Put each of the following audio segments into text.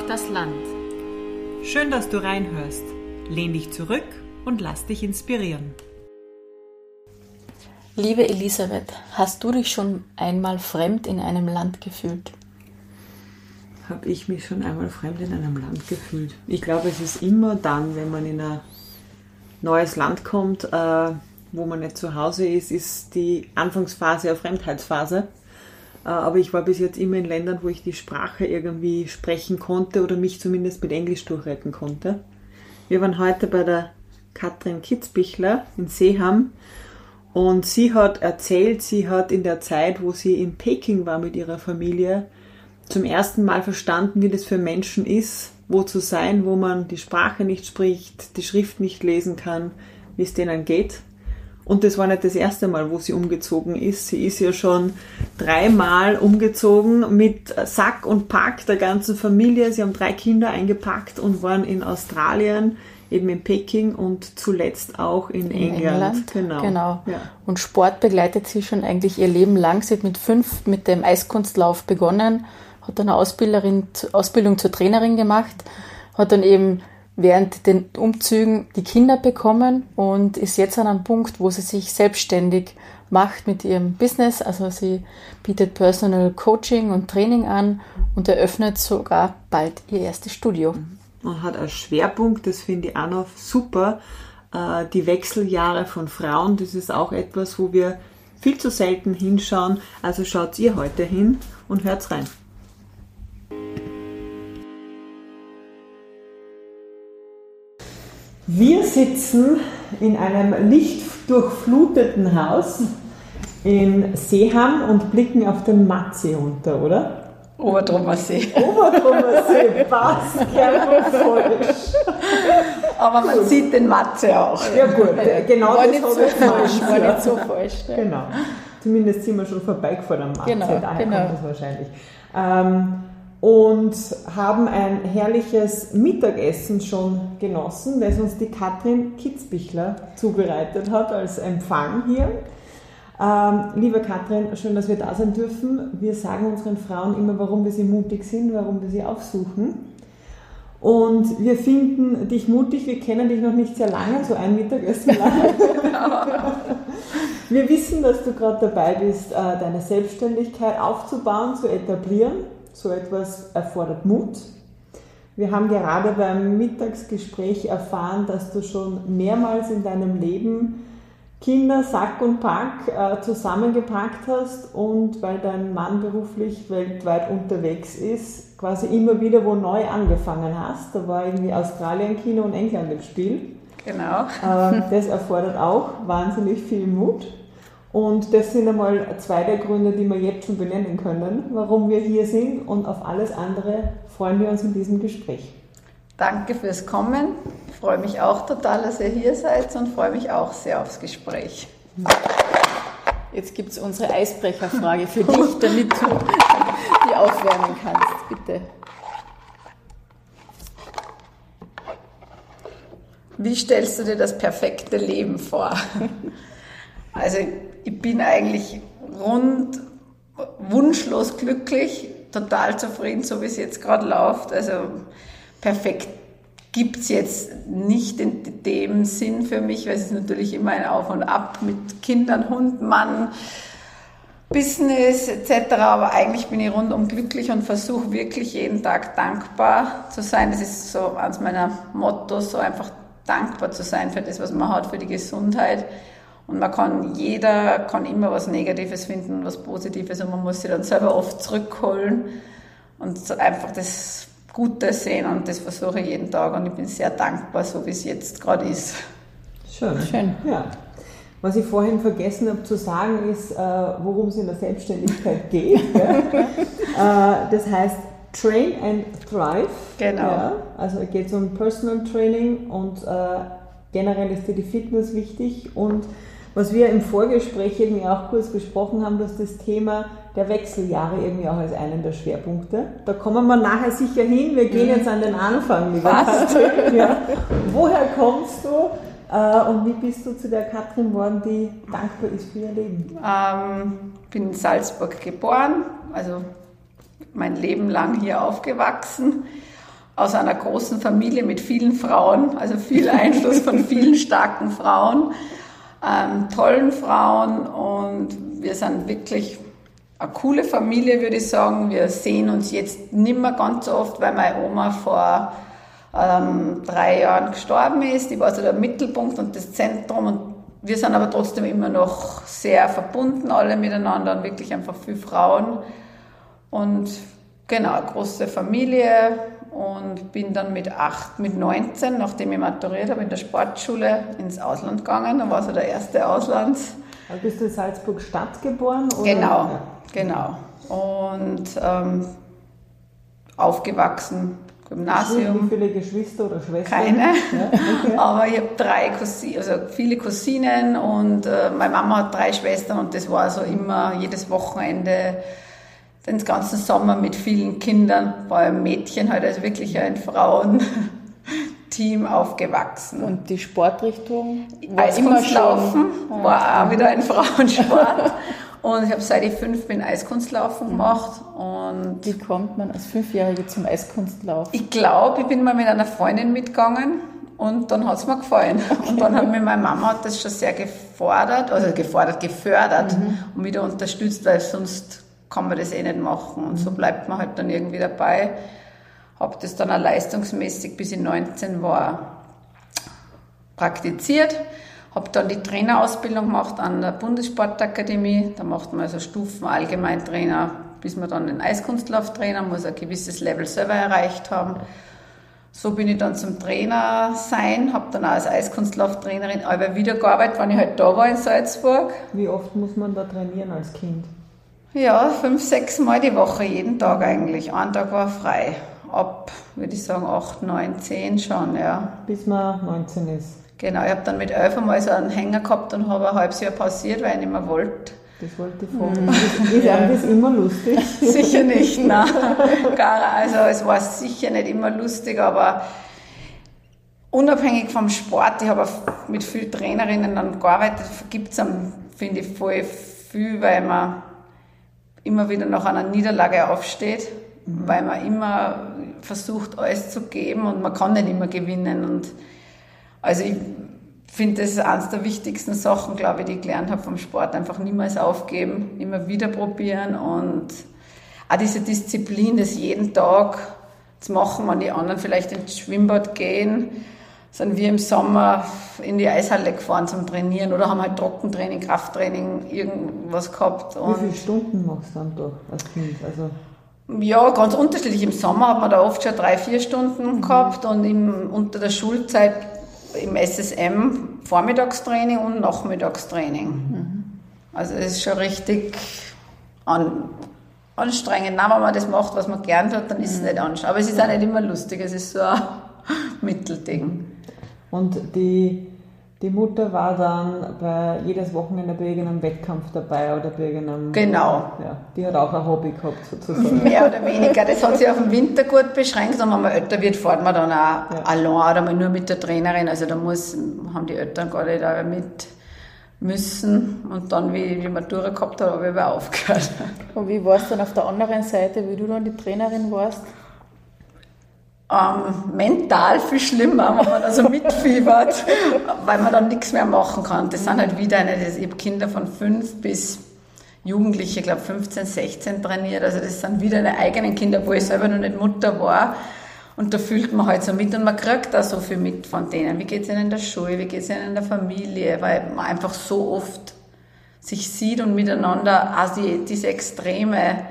Braucht das Land. Schön, dass du reinhörst. Lehn dich zurück und lass dich inspirieren. Liebe Elisabeth, hast du dich schon einmal fremd in einem Land gefühlt? Habe ich mich schon einmal fremd in einem Land gefühlt? Ich glaube, es ist immer dann, wenn man in ein neues Land kommt, äh, wo man nicht zu Hause ist, ist die Anfangsphase eine Fremdheitsphase. Äh, aber ich war bis jetzt immer in Ländern, wo ich die Sprache irgendwie sprechen konnte oder mich zumindest mit Englisch durchretten konnte. Wir waren heute bei der Katrin Kitzbichler in Seeham und sie hat erzählt, sie hat in der Zeit, wo sie in Peking war mit ihrer Familie, zum ersten Mal verstanden, wie das für Menschen ist, wo zu sein, wo man die Sprache nicht spricht, die Schrift nicht lesen kann, wie es denen geht. Und das war nicht das erste Mal, wo sie umgezogen ist. Sie ist ja schon dreimal umgezogen mit Sack und Pack der ganzen Familie. Sie haben drei Kinder eingepackt und waren in Australien, eben in Peking und zuletzt auch in, in England. England. Genau. genau. Ja. Und Sport begleitet sie schon eigentlich ihr Leben lang. Sie hat mit fünf mit dem Eiskunstlauf begonnen, hat dann eine Ausbilderin, Ausbildung zur Trainerin gemacht, hat dann eben während den Umzügen die Kinder bekommen und ist jetzt an einem Punkt, wo sie sich selbstständig macht mit ihrem Business. Also sie bietet Personal Coaching und Training an und eröffnet sogar bald ihr erstes Studio. Und hat als Schwerpunkt, das finde ich auch noch super, äh, die Wechseljahre von Frauen. Das ist auch etwas, wo wir viel zu selten hinschauen. Also schaut ihr heute hin und hört's rein. Wir sitzen in einem lichtdurchfluteten Haus in Seeham und blicken auf den Matze runter, oder? Obertrummer See. Obertrummer See, passt, falsch. Aber man gut. sieht den Matze auch. Ja gut, genau war das ich so falsch, War nicht so falsch. Ne? Genau. Zumindest sind wir schon vorbeigefahren am Matze, genau, daher genau. kommt das wahrscheinlich. Ähm, und haben ein herrliches Mittagessen schon genossen, das uns die Katrin Kitzbichler zubereitet hat als Empfang hier. Ähm, liebe Katrin, schön, dass wir da sein dürfen. Wir sagen unseren Frauen immer, warum wir sie mutig sind, warum wir sie aufsuchen. Und wir finden dich mutig, wir kennen dich noch nicht sehr lange, so ein Mittagessen lang. wir wissen, dass du gerade dabei bist, äh, deine Selbstständigkeit aufzubauen, zu etablieren so etwas erfordert Mut. Wir haben gerade beim Mittagsgespräch erfahren, dass du schon mehrmals in deinem Leben Kinder, Sack und Pack äh, zusammengepackt hast und weil dein Mann beruflich weltweit unterwegs ist, quasi immer wieder wo neu angefangen hast. Da war irgendwie Australien, China und England im Spiel. Genau. Äh, das erfordert auch wahnsinnig viel Mut. Und das sind einmal zwei der Gründe, die wir jetzt schon benennen können, warum wir hier sind. Und auf alles andere freuen wir uns in diesem Gespräch. Danke fürs Kommen. Ich freue mich auch total, dass ihr hier seid und freue mich auch sehr aufs Gespräch. Jetzt gibt es unsere Eisbrecherfrage für dich, damit du die aufwärmen kannst. Bitte. Wie stellst du dir das perfekte Leben vor? Also ich bin eigentlich rund wunschlos glücklich, total zufrieden, so wie es jetzt gerade läuft. Also perfekt gibt es jetzt nicht in dem Sinn für mich, weil es ist natürlich immer ein Auf und Ab mit Kindern, Hund, Mann, Business etc. Aber eigentlich bin ich rundum glücklich und versuche wirklich jeden Tag dankbar zu sein. Das ist so eines meiner Mottos, so einfach dankbar zu sein für das, was man hat, für die Gesundheit und man kann, jeder kann immer was Negatives finden, was Positives und man muss sich dann selber oft zurückholen und einfach das Gute sehen und das versuche ich jeden Tag und ich bin sehr dankbar, so wie es jetzt gerade ist. Schön. Schön. Ja. Was ich vorhin vergessen habe zu sagen, ist, äh, worum es in der Selbstständigkeit geht. äh, das heißt Train and Thrive. Genau. Ja, also es geht um Personal Training und äh, generell ist dir die Fitness wichtig und was wir im Vorgespräch irgendwie auch kurz besprochen haben, dass das Thema der Wechseljahre irgendwie auch als einen der Schwerpunkte. Da kommen wir nachher sicher hin. Wir gehen jetzt an den Anfang, lieber Katrin. Ja. Woher kommst du äh, und wie bist du zu der Katrin geworden, die dankbar ist für ihr Leben? Ähm, bin in Salzburg geboren, also mein Leben lang hier aufgewachsen, aus einer großen Familie mit vielen Frauen, also viel Einfluss von vielen starken Frauen, ähm, tollen Frauen und wir sind wirklich eine coole Familie, würde ich sagen. Wir sehen uns jetzt nicht mehr ganz so oft, weil meine Oma vor ähm, drei Jahren gestorben ist. Die war so der Mittelpunkt und das Zentrum und wir sind aber trotzdem immer noch sehr verbunden, alle miteinander und wirklich einfach viele Frauen. Und genau, große Familie und bin dann mit acht, mit 19, nachdem ich maturiert habe, in der Sportschule ins Ausland gegangen. Da war so der erste Auslands. Also bist du in Salzburg Stadt geboren? Oder? Genau, genau. Und ähm, aufgewachsen Gymnasium. Wie viele Geschwister oder Schwestern? Keine. Ja, okay. Aber ich habe drei Cousinen, also viele Cousinen und äh, meine Mama hat drei Schwestern und das war so immer jedes Wochenende den ganzen Sommer mit vielen Kindern, vor allem Mädchen, halt also wirklich ein Frauenteam aufgewachsen. Und die Sportrichtung war immer Laufen, war auch wieder ein Frauensport. Und ich habe seit ich fünf bin Eiskunstlaufen gemacht. Und Wie kommt man als Fünfjährige zum Eiskunstlaufen? Ich glaube, ich bin mal mit einer Freundin mitgegangen und dann hat es mir gefallen. Okay. Und dann hat mir meine Mama das schon sehr gefordert, also gefordert, gefördert mhm. und wieder unterstützt, weil sonst kann man das eh nicht machen. Und so mhm. bleibt man halt dann irgendwie dabei. Habe das dann auch leistungsmäßig, bis ich 19 war, praktiziert habe dann die Trainerausbildung gemacht an der Bundessportakademie. Da macht man also Stufen Allgemeintrainer, bis man dann den Eiskunstlauftrainer, muss ein gewisses Level selber erreicht haben. So bin ich dann zum Trainer sein, habe dann auch als Eiskunstlauftrainerin aber wieder gearbeitet, wenn ich halt da war in Salzburg. Wie oft muss man da trainieren als Kind? Ja, fünf, sechs Mal die Woche, jeden Tag eigentlich. Ein Tag war frei. Ab, würde ich sagen, acht, neun, zehn schon, ja. Bis man 19 ist. Genau, ich habe dann mit elf einmal so einen Hänger gehabt und habe ein halbes Jahr pausiert, weil ich nicht mehr wollte. Das wollte ich fragen. Mhm. Ist ja. das immer lustig? Sicher nicht, nein. Also es war sicher nicht immer lustig, aber unabhängig vom Sport, ich habe mit vielen Trainerinnen dann gearbeitet, gibt es, finde ich, voll viel, weil man immer wieder nach einer Niederlage aufsteht, mhm. weil man immer versucht, alles zu geben und man kann nicht immer gewinnen und also ich finde, das ist eines der wichtigsten Sachen, glaube ich, die ich gelernt habe vom Sport. Einfach niemals aufgeben, immer wieder probieren und auch diese Disziplin, das jeden Tag zu machen, wenn die anderen vielleicht ins Schwimmbad gehen, sind wir im Sommer in die Eishalle gefahren zum Trainieren oder haben halt Trockentraining, Krafttraining, irgendwas gehabt. Wie viele Stunden machst du dann da als Kind? Also ja, ganz unterschiedlich. Im Sommer hat man da oft schon drei, vier Stunden mhm. gehabt und im, unter der Schulzeit im SSM Vormittagstraining und Nachmittagstraining. Mhm. Also es ist schon richtig an, anstrengend. Nein, wenn man das macht, was man gern tut, dann ist es mhm. nicht anstrengend. Aber es ist auch nicht immer lustig, es ist so ein Mittelding. Und die die Mutter war dann bei jedes Wochenende bei irgendeinem Wettkampf dabei oder bei irgendeinem. Genau. Ja, die hat auch ein Hobby gehabt sozusagen. Mehr oder weniger. Das hat sich auf den Winter gut beschränkt und wenn man älter wird, fährt man dann auch ja. allein oder mal nur mit der Trainerin. Also da muss, haben die Eltern gar nicht mit müssen und dann, wie ich die Matura gehabt habe, habe ich aber aufgehört. Und wie war es dann auf der anderen Seite, wie du dann die Trainerin warst? Ähm, mental viel schlimmer, wenn man also mitfiebert, weil man dann nichts mehr machen kann. Das sind halt wieder eine, ich habe Kinder von fünf bis Jugendliche, ich glaube 15, 16 trainiert, also das sind wieder eine eigenen Kinder, wo ich selber noch nicht Mutter war. Und da fühlt man halt so mit und man kriegt da so viel mit von denen. Wie geht es ihnen in der Schule, wie geht es ihnen in der Familie, weil man einfach so oft sich sieht und miteinander also diese Extreme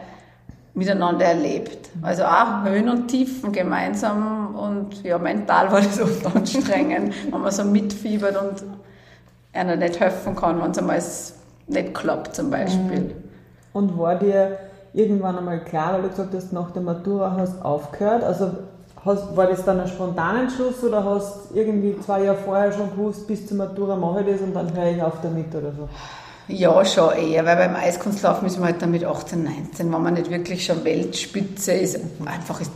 miteinander erlebt. Also auch Höhen und Tiefen gemeinsam und ja, mental war das oft anstrengend, wenn man so mitfiebert und einer nicht helfen kann, wenn es einmal nicht klappt zum Beispiel. Mhm. Und war dir irgendwann einmal klar, weil du gesagt hast, nach der Matura hast aufgehört, also hast, war das dann ein spontaner Entschluss oder hast irgendwie zwei Jahre vorher schon gewusst, bis zur Matura mache ich das und dann höre ich auf damit oder so? Ja, schon eher, weil beim Eiskunstlaufen ist man halt dann mit 18, 19, wenn man nicht wirklich schon Weltspitze ist, einfach ist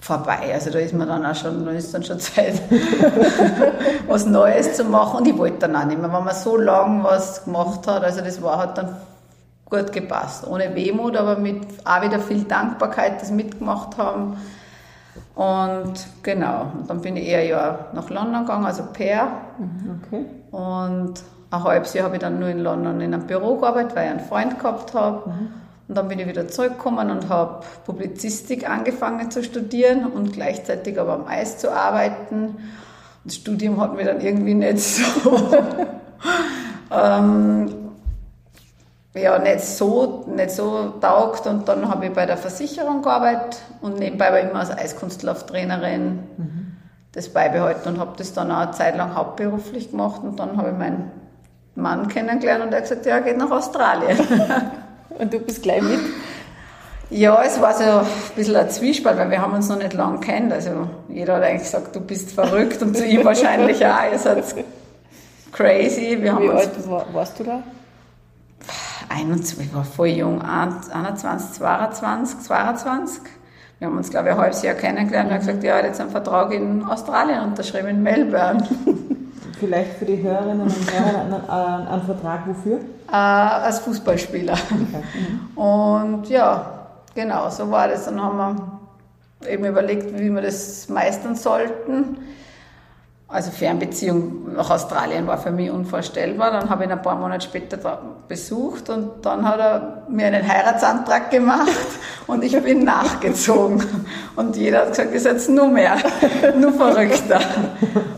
vorbei. Also da ist man dann auch schon, da ist dann schon Zeit, was Neues zu machen. Und ich wollte dann auch nicht mehr, wenn man so lange was gemacht hat, also das war halt dann gut gepasst. Ohne Wehmut, aber mit auch wieder viel Dankbarkeit, das mitgemacht haben. Und genau, und dann bin ich eher ja nach London gegangen, also Per. Okay. Und ein halbes Jahr habe ich dann nur in London in einem Büro gearbeitet, weil ich einen Freund gehabt habe. Und dann bin ich wieder zurückgekommen und habe Publizistik angefangen zu studieren und gleichzeitig aber am Eis zu arbeiten. Das Studium hat mir dann irgendwie nicht so, ähm, ja, nicht so, nicht so taugt. Und dann habe ich bei der Versicherung gearbeitet und nebenbei war ich immer als Eiskunstlauftrainerin das beibehalten und habe das dann auch eine Zeit lang hauptberuflich gemacht. Und dann habe ich meinen Mann kennengelernt und er hat gesagt, ja, er geht nach Australien. Und du bist gleich mit? Ja, es war so ein bisschen ein Zwiespalt, weil wir haben uns noch nicht lange kennt. Also jeder hat eigentlich gesagt, du bist verrückt und zu ihm wahrscheinlich auch. Ihr seid crazy. Wir Wie alt war, warst du da? 21, ich war voll jung, 21, 22, 22. Wir haben uns, glaube ich, ein halbes Jahr kennengelernt und er hat gesagt, ja, er hat jetzt einen Vertrag in Australien unterschrieben, in Melbourne. Vielleicht für die Hörerinnen und Hörer einen, einen, einen Vertrag wofür? äh, als Fußballspieler. Und ja, genau, so war das. Dann haben wir eben überlegt, wie wir das meistern sollten. Also Fernbeziehung nach Australien war für mich unvorstellbar. Dann habe ich ihn ein paar Monate später besucht und dann hat er mir einen Heiratsantrag gemacht und ich bin nachgezogen. Und jeder hat gesagt, ihr seid nur mehr, nur verrückter.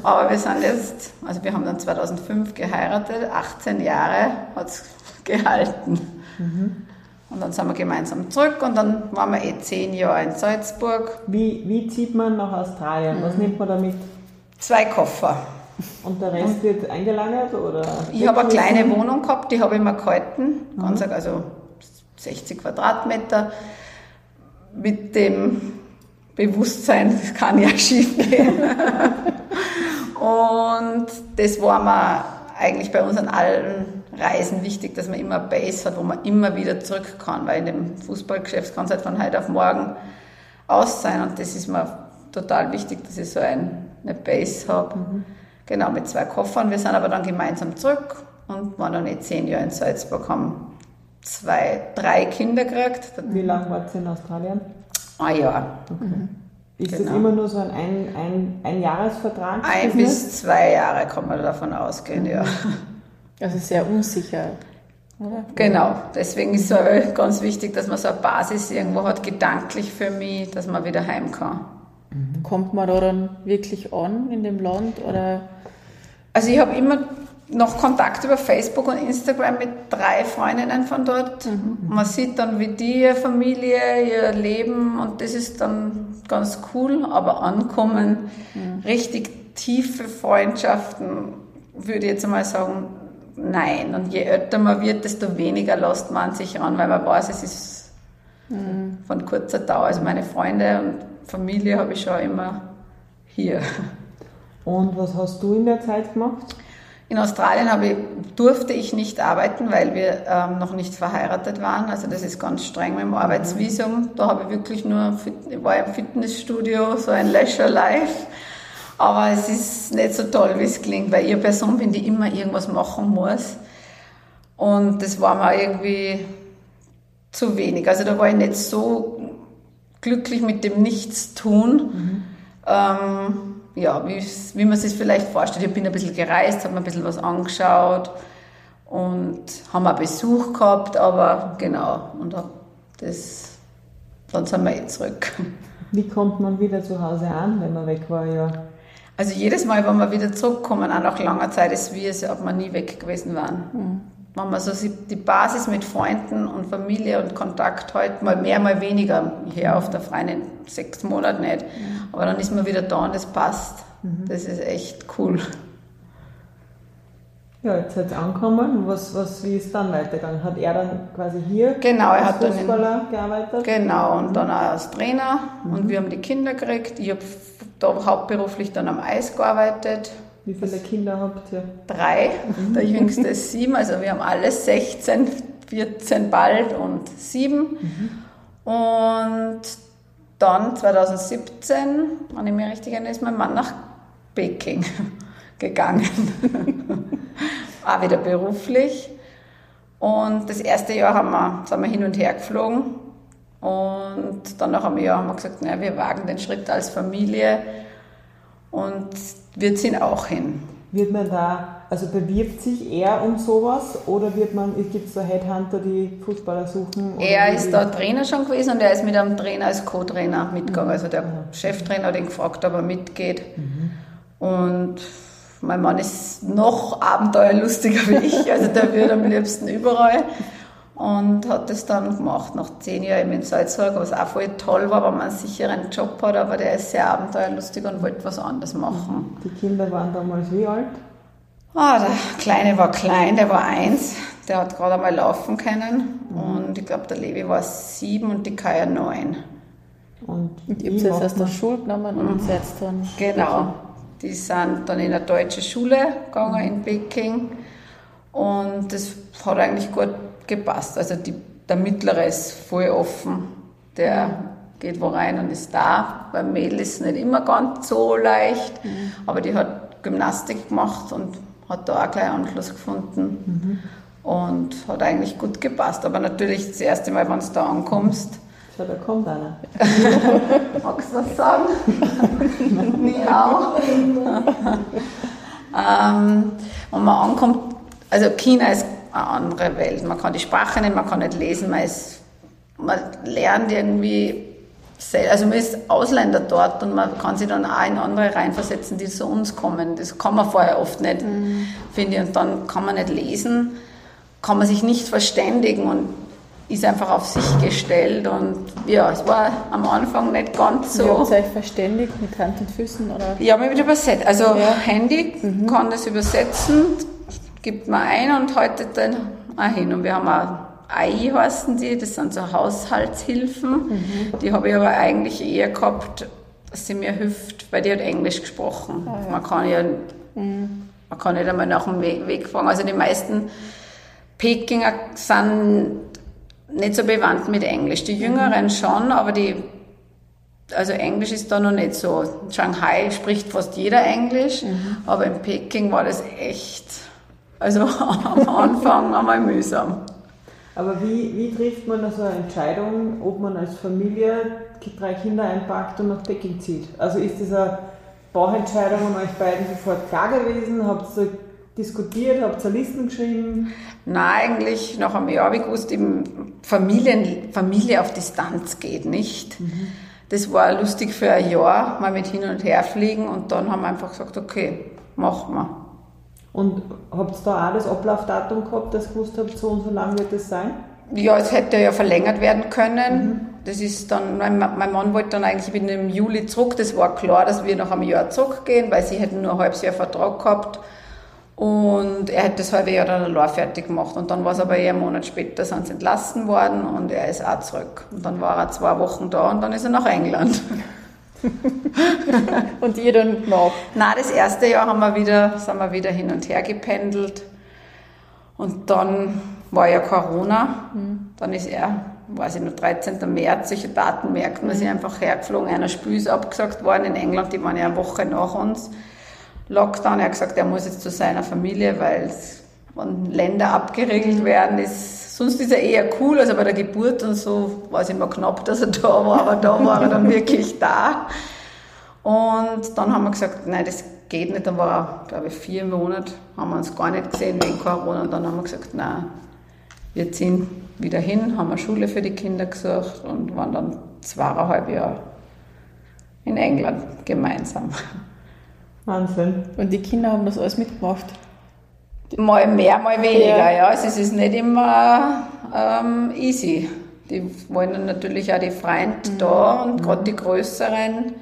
Aber wir sind jetzt, also wir haben dann 2005 geheiratet, 18 Jahre hat es gehalten. Und dann sind wir gemeinsam zurück und dann waren wir eh zehn Jahre in Salzburg. Wie, wie zieht man nach Australien? Was nimmt man da mit? Zwei Koffer. Und der Rest wird eingelagert? Oder Ich habe eine kleine Wohnung gehabt, die habe ich mir gehalten, ganz, also 60 Quadratmeter, mit dem Bewusstsein, das kann ja schief gehen. Und das war mir eigentlich bei uns an allen Reisen wichtig, dass man immer eine Base hat, wo man immer wieder zurück kann, weil in dem Fußballgeschäft kann es halt von heute auf morgen aus sein und das ist mir total wichtig, dass ich so ein, eine Base habe. Genau, mit zwei Koffern. Wir sind aber dann gemeinsam zurück und waren dann eh zehn Jahre in Salzburg, haben zwei, drei Kinder gekriegt. Wie lange wart ihr in Australien? Ein Jahr. Ist Genau. das immer nur so ein, ein, ein, ein Jahresvertrag? Ein bis zwei Jahre kann man davon ausgehen, ja. Also sehr unsicher, oder? Genau, deswegen ist es ganz wichtig, dass man so eine Basis irgendwo hat, gedanklich für mich, dass man wieder heim kann. Kommt man da dann wirklich an in dem Land oder? Also ich habe immer noch Kontakt über Facebook und Instagram mit drei Freundinnen von dort. Man sieht dann, wie die ihre Familie, ihr Leben und das ist dann ganz cool, aber ankommen, richtig tiefe Freundschaften, würde ich jetzt einmal sagen, nein. Und je älter man wird, desto weniger lässt man sich an, weil man weiß, es ist von kurzer Dauer. Also meine Freunde und Familie habe ich schon immer hier. Und was hast du in der Zeit gemacht? In Australien ich, durfte ich nicht arbeiten, weil wir ähm, noch nicht verheiratet waren. Also das ist ganz streng mit dem Arbeitsvisum. Da habe ich wirklich nur, war im Fitnessstudio, so ein Leisure Life. Aber es ist nicht so toll, wie es klingt, weil ich eine Person bin, die immer irgendwas machen muss. Und das war mir irgendwie zu wenig. Also da war ich nicht so glücklich mit dem Nichtstun. Ähm, ja, wie, wie man sich vielleicht vorstellt. Ich bin ein bisschen gereist, habe mir ein bisschen was angeschaut und haben auch Besuch gehabt, aber genau, und das, dann sind wir eh zurück. Wie kommt man wieder zu Hause an, wenn man weg war? Ja. Also jedes Mal, wenn wir wieder zurückkommen, auch nach langer Zeit, ist wie, als ob wir nie weg gewesen waren. Wenn man so die Basis mit Freunden und Familie und Kontakt halt mal mehr, mal weniger, hier auf der Freien sechs Monaten nicht, aber dann ist man wieder da und das passt. Das ist echt cool. Ja, jetzt seid ihr angekommen. Was, was, wie ist dann weitergegangen? Hat er dann quasi hier Genau, er als hat dann in- Fußballer gearbeitet? Genau, und dann auch als Trainer und wir haben die Kinder gekriegt. Ich habe da hauptberuflich dann am Eis gearbeitet. Wie viele Kinder habt ihr? Drei, der jüngste ist sieben, also wir haben alle 16, 14 bald und sieben. Und dann 2017, wenn ich mich richtig erinnere, ist mein Mann nach Peking gegangen. Auch wieder beruflich. Und das erste Jahr haben wir, sind wir hin und her geflogen. Und dann nach einem Jahr haben wir gesagt, naja, wir wagen den Schritt als Familie und wir ziehen auch hin. Wird man da, also bewirbt sich er um sowas oder wird man, gibt es da Headhunter, die Fußballer suchen? Er ist da Trainer schon gewesen und er ist mit einem Trainer als Co-Trainer mitgegangen. Mhm. Also der mhm. Cheftrainer hat ihn gefragt, ob er mitgeht. Mhm. Und mein Mann ist noch abenteuerlustiger wie ich, also der wird am liebsten überall. Und hat das dann gemacht, nach zehn Jahren in Salzburg, was auch voll toll war, weil man einen sicheren Job hat, aber der ist sehr abenteuerlustig und wollte was anderes machen. Die Kinder waren damals wie alt? Ah, der Kleine war klein, der war eins, der hat gerade einmal laufen können. Mhm. Und ich glaube, der Levi war sieben und die Kaya neun. Und die habt jetzt aus der Schule genommen und mhm. seid dann. Genau. Die sind dann in eine deutsche Schule gegangen in Peking. Und das hat eigentlich gut gepasst. Also die, der Mittlere ist voll offen. Der geht wo rein und ist da. Beim Mädel ist es nicht immer ganz so leicht, mhm. aber die hat Gymnastik gemacht und hat da auch gleich Anschluss gefunden. Mhm. Und hat eigentlich gut gepasst. Aber natürlich das erste Mal, wenn du da ankommst, so, da kommt einer. Magst du was sagen? Miau. ähm, wenn man ankommt, also China ist eine andere Welt. Man kann die Sprache nicht, man kann nicht lesen, man, ist, man lernt irgendwie, also man ist Ausländer dort und man kann sich dann auch in andere reinversetzen, die zu uns kommen. Das kann man vorher oft nicht, mhm. finde ich. Und dann kann man nicht lesen, kann man sich nicht verständigen und ist einfach auf sich gestellt und ja, es war am Anfang nicht ganz so. Wie habt ihr euch verständigt mit Hand und Füßen? Oder? Ja, mit übersetzt. Also ja. Handy mhm. kann das übersetzen, gibt man ein und haltet dann auch hin. Und wir haben auch AI heißen die, das sind so Haushaltshilfen. Mhm. Die habe ich aber eigentlich eher gehabt, dass sie mir hilft, weil die hat Englisch gesprochen. Ah, ja. Man kann ja, mhm. man kann nicht einmal nach dem Weg, Weg fragen. Also die meisten Pekinger sind nicht so bewandt mit Englisch. Die Jüngeren mhm. schon, aber die, also Englisch ist da noch nicht so. In Shanghai spricht fast jeder Englisch, mhm. aber in Peking war das echt, also am Anfang einmal mühsam. Aber wie, wie trifft man also eine Entscheidung, ob man als Familie drei Kinder einpackt und nach Peking zieht? Also ist das eine Bauchentscheidung an euch beiden sofort klar gewesen? Habt ihr diskutiert, habt ihr Listen geschrieben? Nein, eigentlich nach einem Jahr habe ich gewusst, eben Familien, Familie auf Distanz geht nicht. Mhm. Das war lustig für ein Jahr, mal mit hin und her fliegen und dann haben wir einfach gesagt, okay, machen wir. Und habt ihr da auch das Ablaufdatum gehabt, dass ihr gewusst habt, so und so lang wird es sein? Ja, es hätte ja verlängert werden können. Mhm. Das ist dann, mein, mein, Mann wollte dann eigentlich wieder im Juli zurück. Das war klar, dass wir nach einem Jahr zurückgehen, weil sie hätten nur ein halbes Jahr Vertrag gehabt. Und er hat das halbe Jahr dann allein fertig gemacht. Und dann war es aber eher einen Monat später, sind sie entlassen worden und er ist auch zurück. Und dann war er zwei Wochen da und dann ist er nach England. und ihr dann noch? Nein, das erste Jahr haben wir wieder, sind wir wieder hin und her gependelt. Und dann war ja Corona. Mhm. Dann ist er, weiß ich noch, 13. März, solche Daten merkt man mhm. einfach hergeflogen. Einer Spiel ist abgesagt worden in England, die waren ja eine Woche nach uns. Lockdown. Er hat gesagt, er muss jetzt zu seiner Familie, weil wenn Länder abgeregelt werden, ist, sonst ist er eher cool, also bei der Geburt und so war es immer knapp, dass er da war, aber da war er dann wirklich da. Und dann haben wir gesagt, nein, das geht nicht. Dann war, glaube ich, vier Monate, haben wir uns gar nicht gesehen wegen Corona. Und dann haben wir gesagt, nein, wir ziehen wieder hin, haben eine Schule für die Kinder gesucht und waren dann zweieinhalb Jahre in England gemeinsam. Wahnsinn. Und die Kinder haben das alles mitgemacht? Mal mehr, mal weniger, ja. Also es ist nicht immer ähm, easy. Die wollen dann natürlich auch die Freunde mhm. da und mhm. gerade die Größeren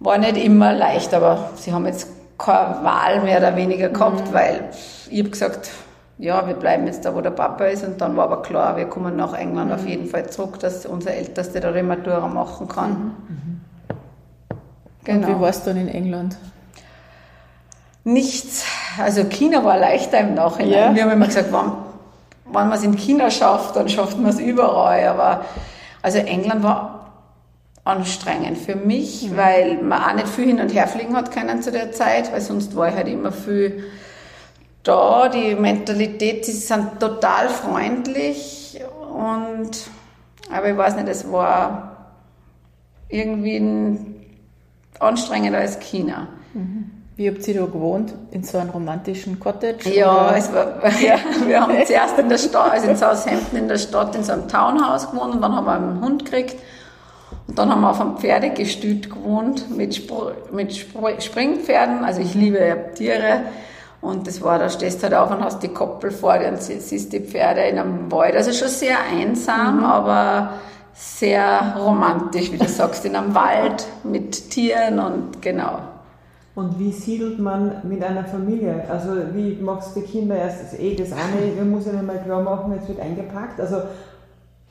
war nicht immer leicht, aber sie haben jetzt keine Wahl mehr oder weniger gehabt, mhm. weil ich habe gesagt, ja, wir bleiben jetzt da, wo der Papa ist und dann war aber klar, wir kommen nach England mhm. auf jeden Fall zurück, dass unser Ältester da die Matura machen kann. Mhm. Genau. Und wie war es dann in England? Nichts. Also China war leichter im Nachhinein. Ja. Wir haben immer gesagt, wenn, wenn man es in China schafft, dann schafft man es überall. Aber also England war anstrengend für mich, mhm. weil man auch nicht viel hin und her fliegen hat können zu der Zeit, weil sonst war ich halt immer viel da, die Mentalität, sie sind total freundlich und, aber ich weiß nicht, es war irgendwie anstrengender als China. Wie habt ihr da gewohnt? In so einem romantischen Cottage? Ja, war, ja, wir haben zuerst in der Stadt, also in Southampton in der Stadt, in so einem Townhouse gewohnt und dann haben wir einen Hund gekriegt. Und dann haben wir auf einem Pferdegestüt gewohnt mit, Spr mit Spr Springpferden. Also ich liebe ja Tiere. Und das war, da stehst du halt auf und hast die Koppel vor dir und sie- siehst die Pferde in einem Wald. Also schon sehr einsam, aber sehr romantisch, wie du sagst, in einem Wald mit Tieren und genau. Und wie siedelt man mit einer Familie? Also wie machst du die Kinder erst das, eh das eine, wir muss ihnen mal klar machen, jetzt wird eingepackt. Also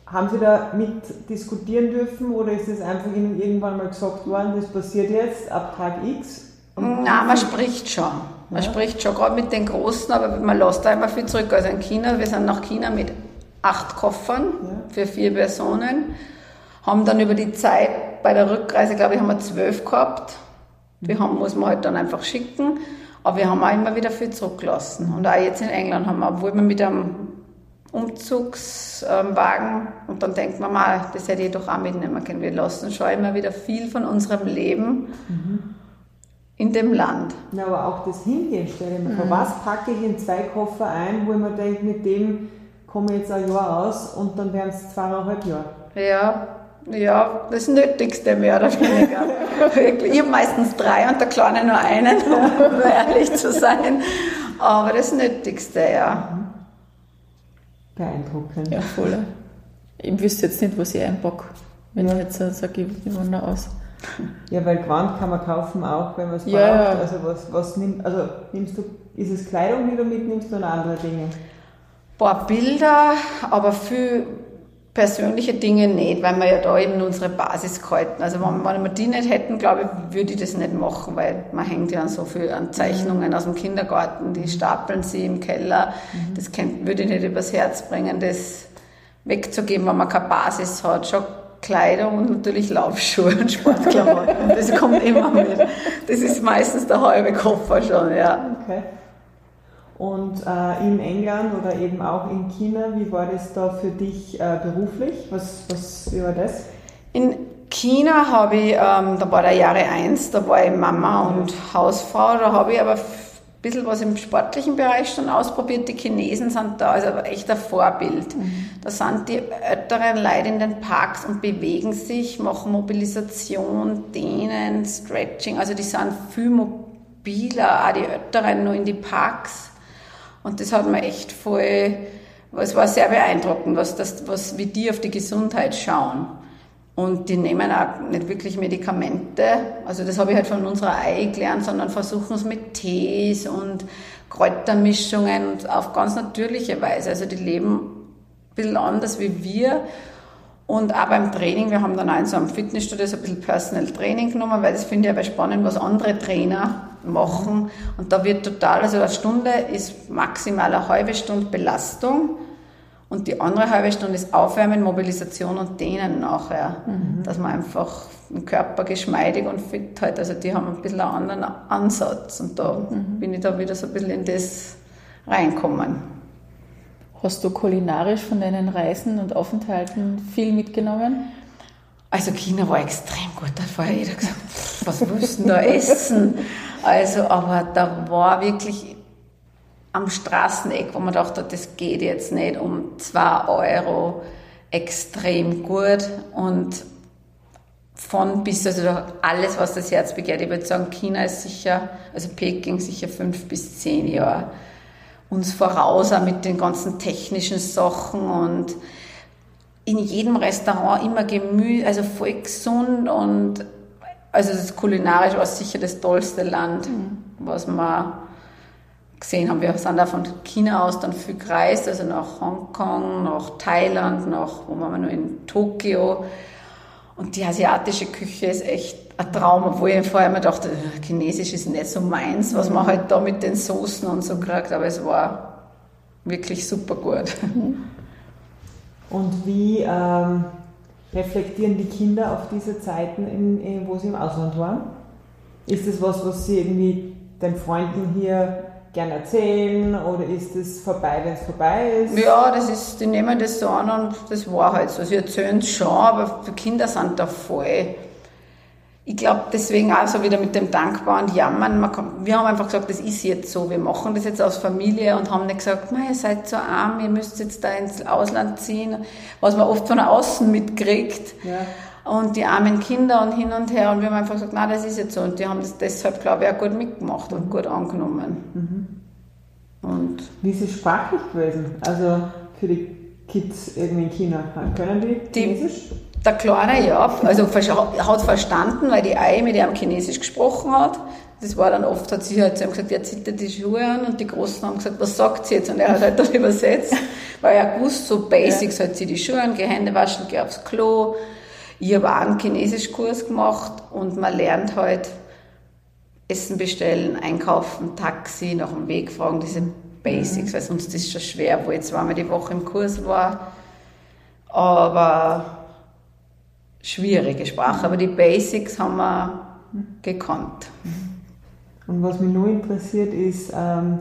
haben Sie da mit diskutieren dürfen oder ist es einfach Ihnen irgendwann mal gesagt worden, das passiert jetzt ab Tag X? Und Na, man spricht schon. Man spricht schon, gerade mit den Großen, aber man lässt da immer viel zurück. Also in China, wir sind nach China mit acht Koffern für vier Personen, haben dann über die Zeit bei der Rückreise, glaube ich, haben wir zwölf gehabt. Die haben, muss man halt dann einfach schicken. Aber wir haben auch immer wieder viel zurückgelassen. Und auch jetzt in England haben wir, obwohl wir mit einem Umzugswagen, und dann denkt man mal, das hätte ich doch auch mitnehmen können. Wir lassen schon immer wieder viel von unserem Leben in dem Land. Na, aber auch das Hingehen, stelle ich mir vor. Was packe ich in zwei Koffer ein, wo ich mir denke, mit dem komme ich jetzt ein Jahr aus und dann wären es zweieinhalb Jahre. Ja, ja, das Nötigste mehr oder weniger. Wirklich. Ich habe meistens drei und der Kleine nur einen, um ehrlich zu sein. Aber das Nötigste, ja. Beeindruckend. Ja, voll. Ich wüsste jetzt nicht, was ich einpacke, wenn ich jetzt so sage, ich wandere aus. Ja, weil Gewand kann man kaufen auch, wenn man es braucht. Ja, ja. Also was, was nimm, also nimmst du, ist es Kleidung, die du mitnimmst oder andere Dinge? Ein paar Bilder, aber viel persönliche Dinge nicht, weil wir ja da eben unsere Basis gehalten. Also wenn, wenn wir die nicht hätten, glaube ich, würde ich das nicht machen, weil man hängt ja an so viel an Zeichnungen aus dem Kindergarten, die stapeln sie im Keller. Das könnt, würde ich nicht übers Herz bringen, das wegzugeben, wenn man keine Basis hat. Schon Kleidung und natürlich Laufschuhe und Sportklamotten. Das kommt immer mit. Das ist meistens der halbe Koffer schon, ja. Okay. Und äh, in England oder eben auch in China, wie war das da für dich äh, beruflich? Was, was, wie war das? In China habe ich, ähm, da war der Jahre eins, da war ich Mama und Hausfrau, da habe ich aber ein bisschen was im sportlichen Bereich schon ausprobiert. Die Chinesen sind da, also echt ein Vorbild. Da sind die älteren Leute in den Parks und bewegen sich, machen Mobilisation, Dehnen, Stretching, also die sind viel mobiler, auch die Älteren nur in die Parks. Und das hat mir echt voll, es war sehr beeindruckend, was das, was, wie die auf die Gesundheit schauen. Und die nehmen auch nicht wirklich Medikamente. Also das habe ich halt von unserer Ei gelernt, sondern versuchen es mit Tees und Kräutermischungen auf ganz natürliche Weise. Also die leben ein bisschen anders wie wir. Und auch beim Training, wir haben dann auch in so einem Fitnessstudio so ein bisschen Personal Training genommen, weil das finde ich aber spannend, was andere Trainer machen. Und da wird total, also eine Stunde ist maximal eine halbe Stunde Belastung und die andere halbe Stunde ist Aufwärmen, Mobilisation und Dehnen nachher. Dass man einfach den Körper geschmeidig und fit hat. Also die haben ein bisschen einen anderen Ansatz und da bin ich da wieder so ein bisschen in das reinkommen. Hast du kulinarisch von deinen Reisen und Aufenthalten viel mitgenommen? Also China war extrem gut, da hat vorher jeder gesagt, "Pff, was denn da essen? Also, aber da war wirklich am Straßeneck, wo man dachte, das geht jetzt nicht, um zwei Euro extrem gut und von bis, also alles, was das Herz begehrt. Ich würde sagen, China ist sicher, also Peking sicher fünf bis zehn Jahre uns voraus, auch mit den ganzen technischen Sachen und in jedem Restaurant immer Gemüse, also voll gesund und also das kulinarisch war sicher das tollste Land, was wir gesehen haben. Wir sind da von China aus dann viel gereist, also nach Hongkong, nach Thailand, nach, wo waren wir noch in Tokio. Und die asiatische Küche ist echt ein Traum, obwohl ich vorher immer dachte, Chinesisch ist nicht so meins, was man halt da mit den Soßen und so kriegt, aber es war wirklich super gut. Und wie ähm, reflektieren die Kinder auf diese Zeiten, in, in, wo sie im Ausland waren? Ist das was, was sie irgendwie den Freunden hier gern erzählen oder ist es vorbei, wenn es vorbei ist? Ja, das ist, die nehmen das so an und das war halt so. Sie erzählen es schon, aber für Kinder sind da voll. Ich glaube, deswegen auch so wieder mit dem Dankbar und Jammern. Kann, wir haben einfach gesagt, das ist jetzt so. Wir machen das jetzt aus Familie und haben nicht gesagt, ihr seid so arm, ihr müsst jetzt da ins Ausland ziehen, was man oft von außen mitkriegt. Ja und die armen Kinder und hin und her. Und wir haben einfach gesagt, nein, das ist jetzt so. Und die haben das deshalb, glaube ich, auch gut mitgemacht und gut angenommen. Mhm. Und Wie ist es sprachlich gewesen? Also für die Kids irgendwie in China, können die, die Chinesisch? Der Kleine, ja, also hat verstanden, weil die Ei mit ihm Chinesisch gesprochen hat. Das war dann oft, hat sie halt zu ihm gesagt, er zieht die Schuhe an und die Großen haben gesagt, was sagt sie jetzt? Und er hat halt dann übersetzt, weil er gewusst, so Basics, ja. halt sie die Schuhe an, geh Hände waschen, geh aufs Klo, ich habe auch einen Chinesischkurs gemacht und man lernt halt Essen bestellen, einkaufen, Taxi, nach dem Weg fragen, diese Basics, mhm. weil sonst ist es schon schwer, wo ich zweimal die Woche im Kurs war. Aber schwierige Sprache, aber die Basics haben wir gekannt. Und was mich nur interessiert ist, ähm,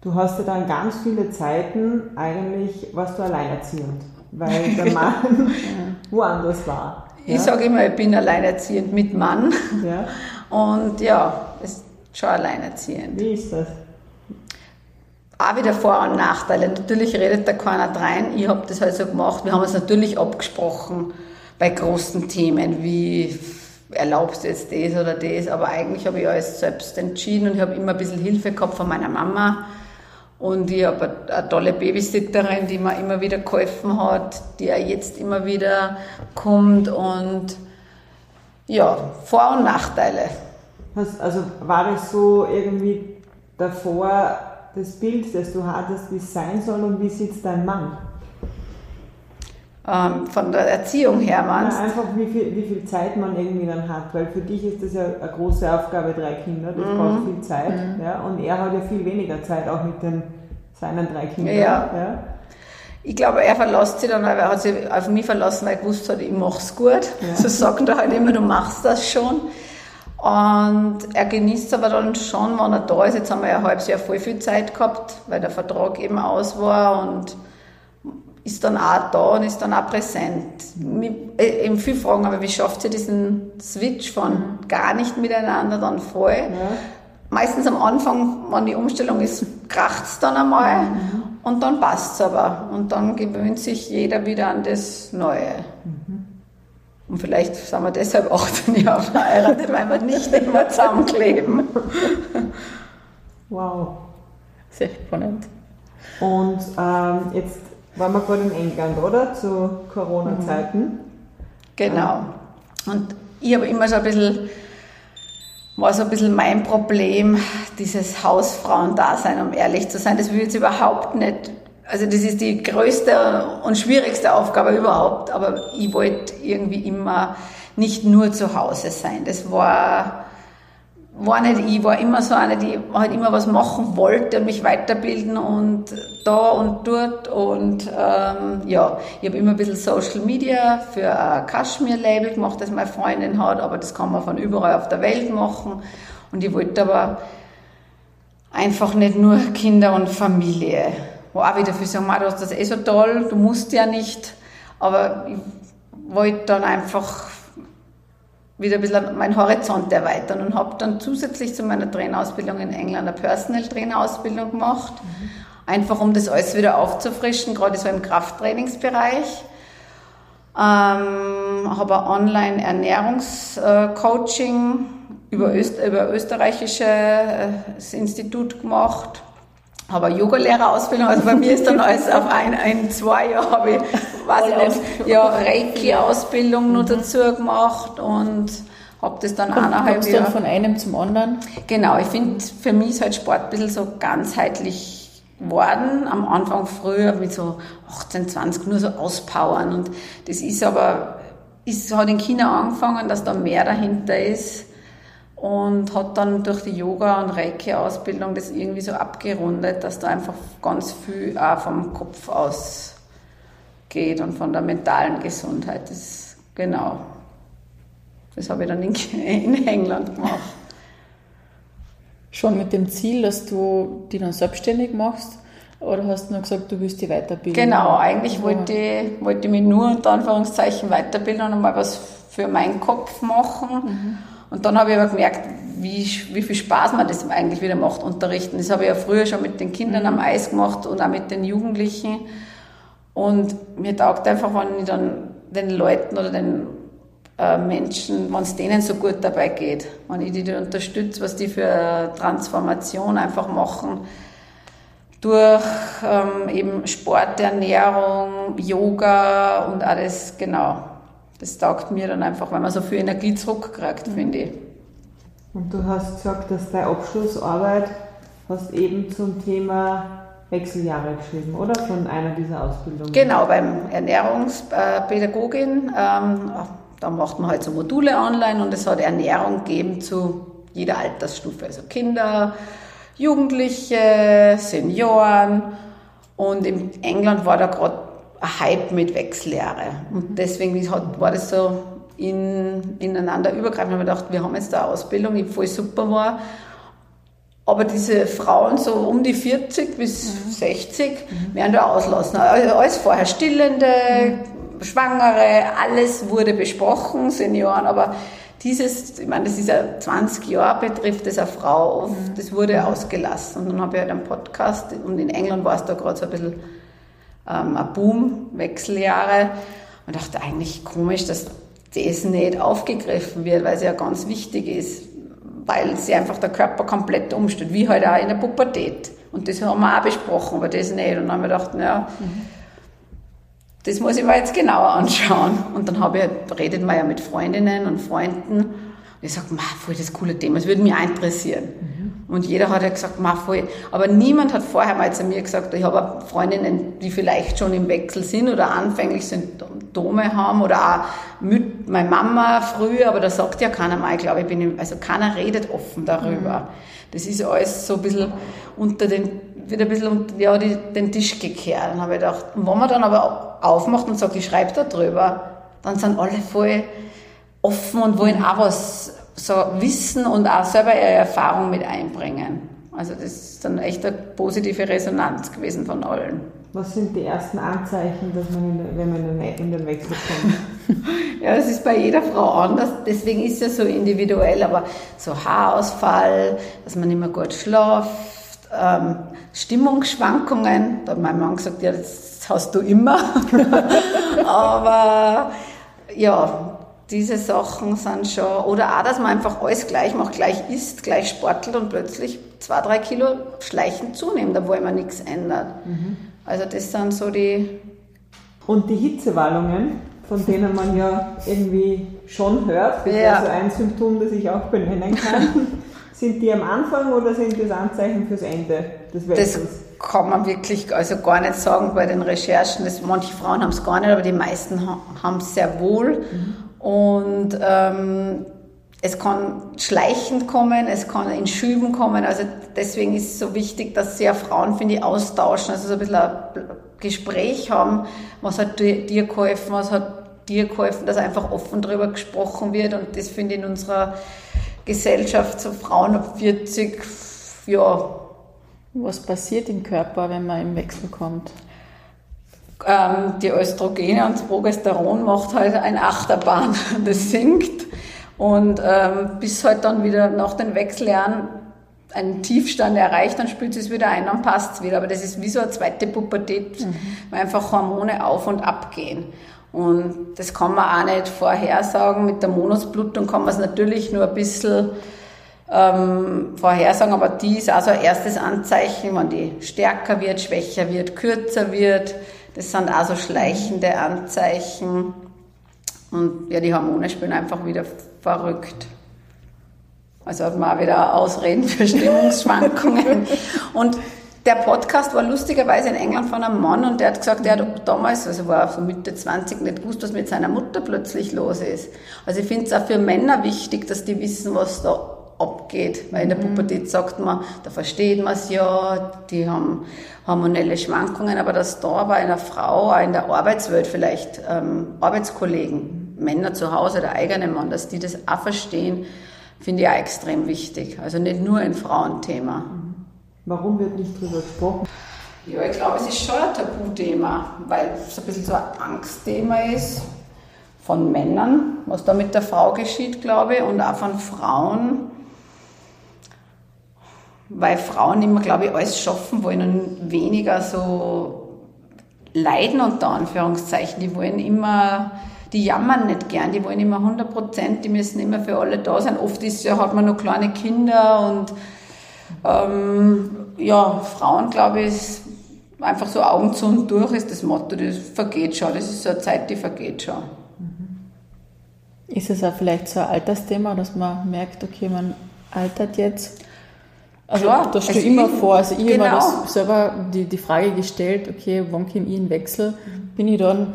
du hast ja dann ganz viele Zeiten eigentlich, was du alleinerziehend weil der Mann woanders war. Ja? Ich sage immer, ich bin alleinerziehend mit Mann. Ja. Und ja, ist schon alleinerziehend. Wie ist das? Auch wieder Vor- und Nachteile. Natürlich redet da keiner rein. Ich habe das halt so gemacht. Wir haben es natürlich abgesprochen bei großen Themen wie erlaubst du jetzt das oder das, aber eigentlich habe ich alles selbst entschieden und ich habe immer ein bisschen Hilfe gehabt von meiner Mama und ich habe eine tolle Babysitterin, die mir immer wieder geholfen hat, die ja jetzt immer wieder kommt und ja, Vor- und Nachteile. Also war es so irgendwie davor das Bild, das du hattest, wie es sein soll und wie sitzt dein Mann? Ähm, von der Erziehung her meinst. Ja, einfach wie viel, wie viel Zeit man irgendwie dann hat, weil für dich ist das ja eine große Aufgabe, drei Kinder, das mhm. braucht viel Zeit. Mhm. Ja, und er hat ja viel weniger Zeit auch mit den, seinen drei Kindern. Ja. ja. Ich glaube, er verlässt sich dann, weil er hat sich auf mich verlassen, weil er gewusst hat, ich mache es gut. Ja. So sagt er halt immer, du machst das schon. Und er genießt aber dann schon, wenn er da ist. Jetzt haben wir ja ein halbes Jahr voll viel Zeit gehabt, weil der Vertrag eben aus war und ist dann auch da und ist dann auch präsent. Äh, eben viele fragen, aber wie schafft ihr diesen Switch von gar nicht miteinander dann voll? Ja. Meistens am Anfang, wenn die Umstellung ist, kracht es dann einmal mhm. und dann passt es aber. Und dann gewöhnt sich jeder wieder an das Neue. Mhm. Und vielleicht sind wir deshalb 18 Jahre verheiratet, weil wir nicht immer zusammenkleben. Wow. Sehr spannend. Und ähm, jetzt waren wir gerade in England, oder? Zu Corona-Zeiten. Genau. Und ich habe immer so ein bisschen, war so ein bisschen mein Problem, dieses Hausfrauendasein, um ehrlich zu sein. Das will jetzt überhaupt nicht. Also das ist die größte und schwierigste Aufgabe überhaupt. Aber ich wollte irgendwie immer nicht nur zu Hause sein. Das war war nicht ich, war immer so eine, die halt immer was machen wollte und mich weiterbilden und da und dort und ähm, ja, ich habe immer ein bisschen Social Media für ein Kaschmir-Label gemacht, das meine Freundin hat, aber das kann man von überall auf der Welt machen und ich wollte aber einfach nicht nur Kinder und Familie. Wo auch wieder viele sagen, du hast das eh so toll, du musst ja nicht, aber ich wollte dann einfach wieder ein bisschen meinen Horizont erweitern und habe dann zusätzlich zu meiner Trainerausbildung in England eine Personal Trainerausbildung gemacht, mhm. einfach um das alles wieder aufzufrischen, gerade so im Krafttrainingsbereich. Ähm, habe ein Online-Ernährungscoaching über, Öst über österreichisches äh, Institut gemacht eine Yogalehrerausbildung, also bei mir ist dann alles auf ein, ein zwei Jahre habe ich, weiß ich nicht, ja, Reiki-Ausbildung noch mhm. dazu gemacht und habe das dann und eineinhalb Jahre. dann von einem zum anderen? Genau, ich finde, für mich ist halt Sport ein bisschen so ganzheitlich geworden. Am Anfang früher mit so 18, 20 nur so auspowern und das ist aber, ist, hat in China angefangen, dass da mehr dahinter ist und hat dann durch die Yoga- und Reiki-Ausbildung das irgendwie so abgerundet, dass da einfach ganz viel auch vom Kopf aus geht und von der mentalen Gesundheit. Das, genau. Das habe ich dann in, in England gemacht. schon mit dem Ziel, dass du die dann selbstständig machst? Oder hast du nur gesagt, du willst die weiterbilden? Genau, eigentlich wollte ich, wollte ich mich nur unter Anführungszeichen weiterbilden und mal was für meinen Kopf machen. Mhm. Und dann habe ich aber gemerkt, wie, wie viel Spaß man das eigentlich wieder macht, unterrichten. Das habe ich ja früher schon mit den Kindern am Eis gemacht und auch mit den Jugendlichen. Und mir taugt einfach, wenn ich dann den Leuten oder den äh, Menschen, wenn es denen so gut dabei geht, wenn ich die unterstütze, was die für Transformation einfach machen, durch ähm, eben Sport, Ernährung, Yoga und alles, genau. Das taugt mir dann einfach, weil man so viel Energie zurückkriegt, mhm. finde ich. Und du hast gesagt, dass deine Abschlussarbeit hast eben zum Thema Wechseljahre geschrieben, oder? Von einer dieser Ausbildungen? Genau, beim Ernährungspädagogin. Ähm, da macht man halt so Module online und es hat Ernährung gegeben zu jeder Altersstufe. Also Kinder, Jugendliche, Senioren. Und in England war da gerade ein Hype mit Wechsellehre. Und deswegen war das so in, ineinander übergreifend. Ich habe gedacht, wir haben jetzt da eine Ausbildung, die voll super war. Aber diese Frauen so um die 40 bis mhm. 60 mhm. werden da auslassen. Also alles vorher Stillende, mhm. Schwangere, alles wurde besprochen, Senioren, aber dieses, ich meine, das ist ja 20 Jahre betrifft das eine Frau oft, mhm. das wurde ausgelassen. Und dann habe ich halt einen Podcast und in England war es da gerade so ein bisschen ähm, ein Boom, Wechseljahre. Und dachte eigentlich komisch, dass das nicht aufgegriffen wird, weil es ja ganz wichtig ist, weil sie einfach der Körper komplett umstellt, wie halt auch in der Pubertät. Und das haben wir auch besprochen, aber das nicht. Und dann haben wir gedacht, naja, mhm das muss ich mir jetzt genauer anschauen. Und dann habe ich, redet man ja mit Freundinnen und Freunden. Und ich sage, voll das coole Thema, das würde mich interessieren. Mhm. Und jeder hat ja gesagt, ma, voll. Aber niemand hat vorher mal zu mir gesagt, ich habe Freundinnen, die vielleicht schon im Wechsel sind oder anfänglich Symptome haben oder auch mit meiner Mama früher, aber da sagt ja keiner mal, ich glaube, ich bin, im, also keiner redet offen darüber. Mhm. Das ist alles so ein bisschen unter den, wieder ein bisschen unter, ja, die, den Tisch gekehrt. Dann habe ich gedacht, und wenn man dann aber aufmacht und sagt, ich schreibe da drüber, dann sind alle voll offen und wollen auch was so wissen und auch selber ihre Erfahrung mit einbringen. Also das ist dann echt eine positive Resonanz gewesen von allen. Was sind die ersten Anzeichen, dass man in, wenn man in den Wechsel kommt? ja, das ist bei jeder Frau anders, deswegen ist es ja so individuell, aber so Haarausfall, dass man nicht mehr gut schlaft, ähm, Stimmungsschwankungen, da hat mein Mann gesagt, ja, das hast du immer. aber ja, diese Sachen sind schon, oder auch, dass man einfach alles gleich macht, gleich isst, gleich sportelt und plötzlich zwei, drei Kilo schleichend zunimmt, obwohl man nichts ändert. Mhm. Also das sind so die... Und die Hitzewallungen, von denen man ja irgendwie schon hört, das ja. ist also ein Symptom, das ich auch benennen kann. sind die am Anfang oder sind das Anzeichen fürs Ende des Wechsels? Das kann man wirklich also gar nicht sagen bei den Recherchen. Das, manche Frauen haben es gar nicht, aber die meisten haben es sehr wohl. Mhm. Und ähm, es kann schleichend kommen, es kann in Schüben kommen. Also deswegen ist es so wichtig, dass sehr Frauen, finde ich, austauschen, also so ein bisschen ein Gespräch haben, was hat dir geholfen, was hat dir geholfen, dass einfach offen darüber gesprochen wird. Und das finde ich in unserer Gesellschaft, so Frauen ab 40, ja. Was passiert im Körper, wenn man im Wechsel kommt? Ähm, die Östrogene und das Progesteron macht halt ein Achterbahn, das sinkt und ähm, bis halt dann wieder nach den Wechseljahren einen Tiefstand erreicht, dann spült es wieder ein, dann passt es wieder. Aber das ist wie so eine zweite Pubertät, mhm. weil einfach Hormone auf und ab gehen. Und das kann man auch nicht vorhersagen. Mit der Monatsblutung kann man es natürlich nur ein bisschen ähm, vorhersagen, aber die ist also ein erstes Anzeichen, wenn die stärker wird, schwächer wird, kürzer wird, das sind also schleichende Anzeichen. Und ja, die Hormone spielen einfach wieder verrückt. Also hat man auch wieder Ausreden für Stimmungsschwankungen. und der Podcast war lustigerweise in England von einem Mann und der hat gesagt, er hat damals, also war so Mitte 20, nicht gewusst, was mit seiner Mutter plötzlich los ist. Also ich finde es auch für Männer wichtig, dass die wissen, was da abgeht. Weil in der mhm. Pubertät sagt man, da versteht man es ja, die haben hormonelle Schwankungen, aber dass da bei einer Frau, auch in der Arbeitswelt vielleicht ähm, Arbeitskollegen, Männer zu Hause, der eigene Mann, dass die das auch verstehen, finde ich auch extrem wichtig. Also nicht nur ein Frauenthema. Warum wird nicht drüber gesprochen? Ja, ich glaube, es ist schon ein Tabuthema, weil es ein bisschen so ein Angstthema ist von Männern, was da mit der Frau geschieht, glaube ich, und auch von Frauen, weil Frauen immer, glaube ich, alles schaffen wollen und weniger so leiden unter Anführungszeichen. Die wollen immer, die jammern nicht gern, die wollen immer 100 Prozent, die müssen immer für alle da sein. Oft ist hat man noch kleine Kinder und ähm, ja, Frauen, glaube ich, ist einfach so Augen zu und durch ist das Motto, das vergeht schon, das ist so eine Zeit, die vergeht schon. Ist es auch vielleicht so ein Altersthema, dass man merkt, okay, man altert jetzt? Also Klar, da stehe ich immer vor. Also ich genau. habe mir das selber die, die Frage gestellt, okay, wann komme ich in Wechsel? Bin ich dann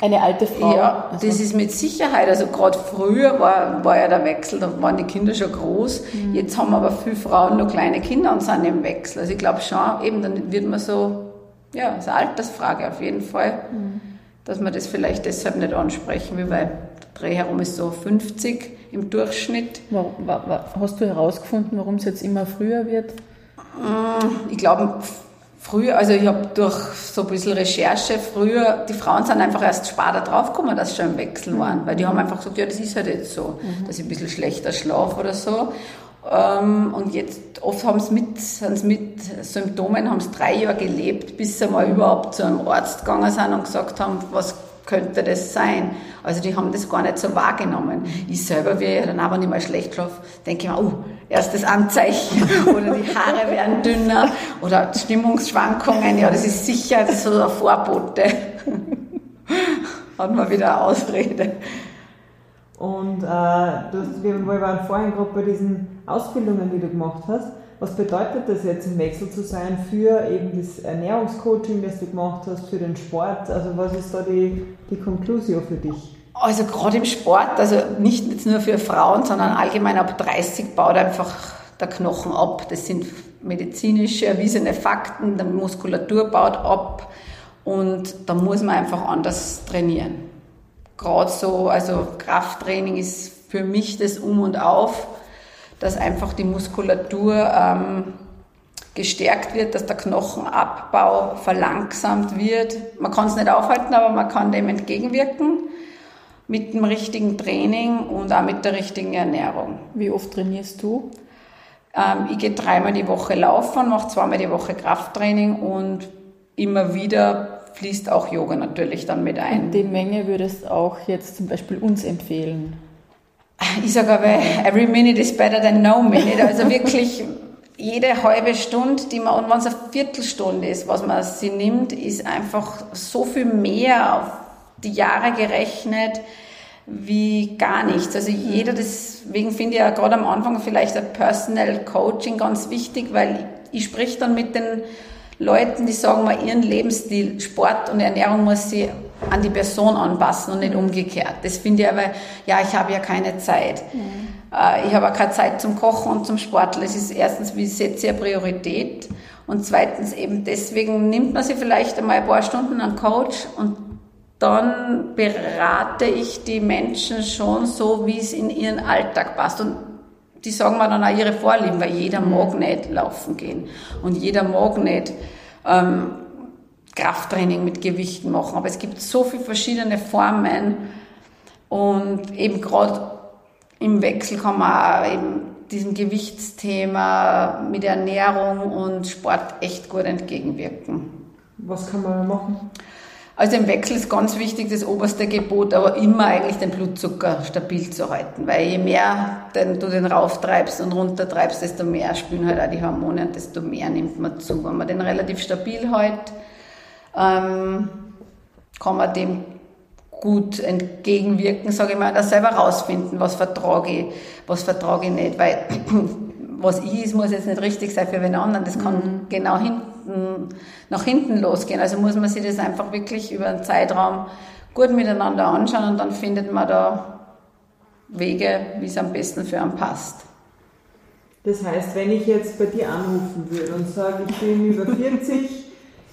eine alte Frau? Ja, also. das ist mit Sicherheit. Also gerade früher war, war ja der Wechsel, da waren die Kinder schon groß. Mhm. Jetzt haben aber viele Frauen noch kleine Kinder und sind im Wechsel. Also ich glaube schon, eben dann wird man so, ja, das ist eine Altersfrage auf jeden Fall, mhm. dass man das vielleicht deshalb nicht ansprechen will, weil der Dreh herum ist so 50 im Durchschnitt. Hast du herausgefunden, warum es jetzt immer früher wird? Mm, ich glaube, früher, also ich habe durch so ein bisschen Recherche früher, die Frauen sind einfach erst später draufgekommen, dass sie schon im Wechsel waren, weil die haben einfach gesagt, ja, das ist halt jetzt so, mhm. dass ich ein bisschen schlechter schlaf oder so. Ähm, und jetzt oft haben sie mit, sind sie mit Symptomen, haben sie drei Jahre gelebt, bis sie mal überhaupt zu einem Arzt gegangen sind und gesagt haben, was könnte das sein? Also die haben das gar nicht so wahrgenommen. Ich selber, wie ja dann wenn ich mal schlecht schlafe, denke ich mir, oh, erstes Anzeichen oder die Haare werden dünner oder Stimmungsschwankungen, ja, das ist sicher, das ist so ein Vorbote. Hat man wieder eine Ausrede. Und äh, du, wir waren vorhin gerade bei diesen Ausbildungen, die du gemacht hast. Was bedeutet das jetzt im Wechsel zu sein für eben das Ernährungscoaching, das du gemacht hast, für den Sport? Also was ist da die, die Conclusio für dich? Also gerade im Sport, also nicht jetzt nur für Frauen, sondern allgemein ab 30 baut einfach der Knochen ab. Das sind medizinisch erwiesene Fakten, die Muskulatur baut ab und da muss man einfach anders trainieren. Gerade so, also Krafttraining ist für mich das Um und Auf dass einfach die Muskulatur ähm, gestärkt wird, dass der Knochenabbau verlangsamt wird. Man kann es nicht aufhalten, aber man kann dem entgegenwirken mit dem richtigen Training und auch mit der richtigen Ernährung. Wie oft trainierst du? Ähm, ich gehe dreimal die Woche laufen, mache zweimal die Woche Krafttraining und immer wieder fließt auch Yoga natürlich dann mit ein. Und die Menge würdest auch jetzt zum Beispiel uns empfehlen? Ich sage aber, every minute is better than no minute. Also wirklich jede halbe Stunde, die man, und wenn es eine Viertelstunde ist, was man sie nimmt, ist einfach so viel mehr auf die Jahre gerechnet wie gar nichts. Also jeder, deswegen finde ich ja gerade am Anfang vielleicht ein Personal Coaching ganz wichtig, weil ich, ich sprich dann mit den Leuten, die sagen mal, ihren Lebensstil, Sport und Ernährung muss sie an die Person anpassen und nicht umgekehrt. Das finde ich aber, ja, ich habe ja keine Zeit. Mhm. Ich habe auch keine Zeit zum Kochen und zum Sporteln. Es ist erstens, wie setze ich eine Priorität? Und zweitens eben deswegen nimmt man sich vielleicht einmal ein paar Stunden an Coach und dann berate ich die Menschen schon so, wie es in ihren Alltag passt. Und die sagen mir dann auch ihre Vorlieben, weil jeder mhm. mag nicht laufen gehen und jeder mag nicht ähm, Krafttraining mit Gewichten machen. Aber es gibt so viele verschiedene Formen und eben gerade im Wechsel kann man auch eben diesem Gewichtsthema mit Ernährung und Sport echt gut entgegenwirken. Was kann man machen? Also im Wechsel ist ganz wichtig das oberste Gebot, aber immer eigentlich den Blutzucker stabil zu halten, weil je mehr den, du den rauftreibst und runtertreibst, desto mehr spülen halt auch die Hormone und desto mehr nimmt man zu. Wenn man den relativ stabil hält, ähm, kann man dem gut entgegenwirken, sage ich mal, das selber rausfinden, was vertrage ich, was vertrage ich nicht, weil was ich ist, muss jetzt nicht richtig sein für den anderen, das kann mhm. genau hinten, nach hinten losgehen, also muss man sich das einfach wirklich über einen Zeitraum gut miteinander anschauen und dann findet man da Wege, wie es am besten für einen passt. Das heißt, wenn ich jetzt bei dir anrufen würde und sage, ich bin über 40,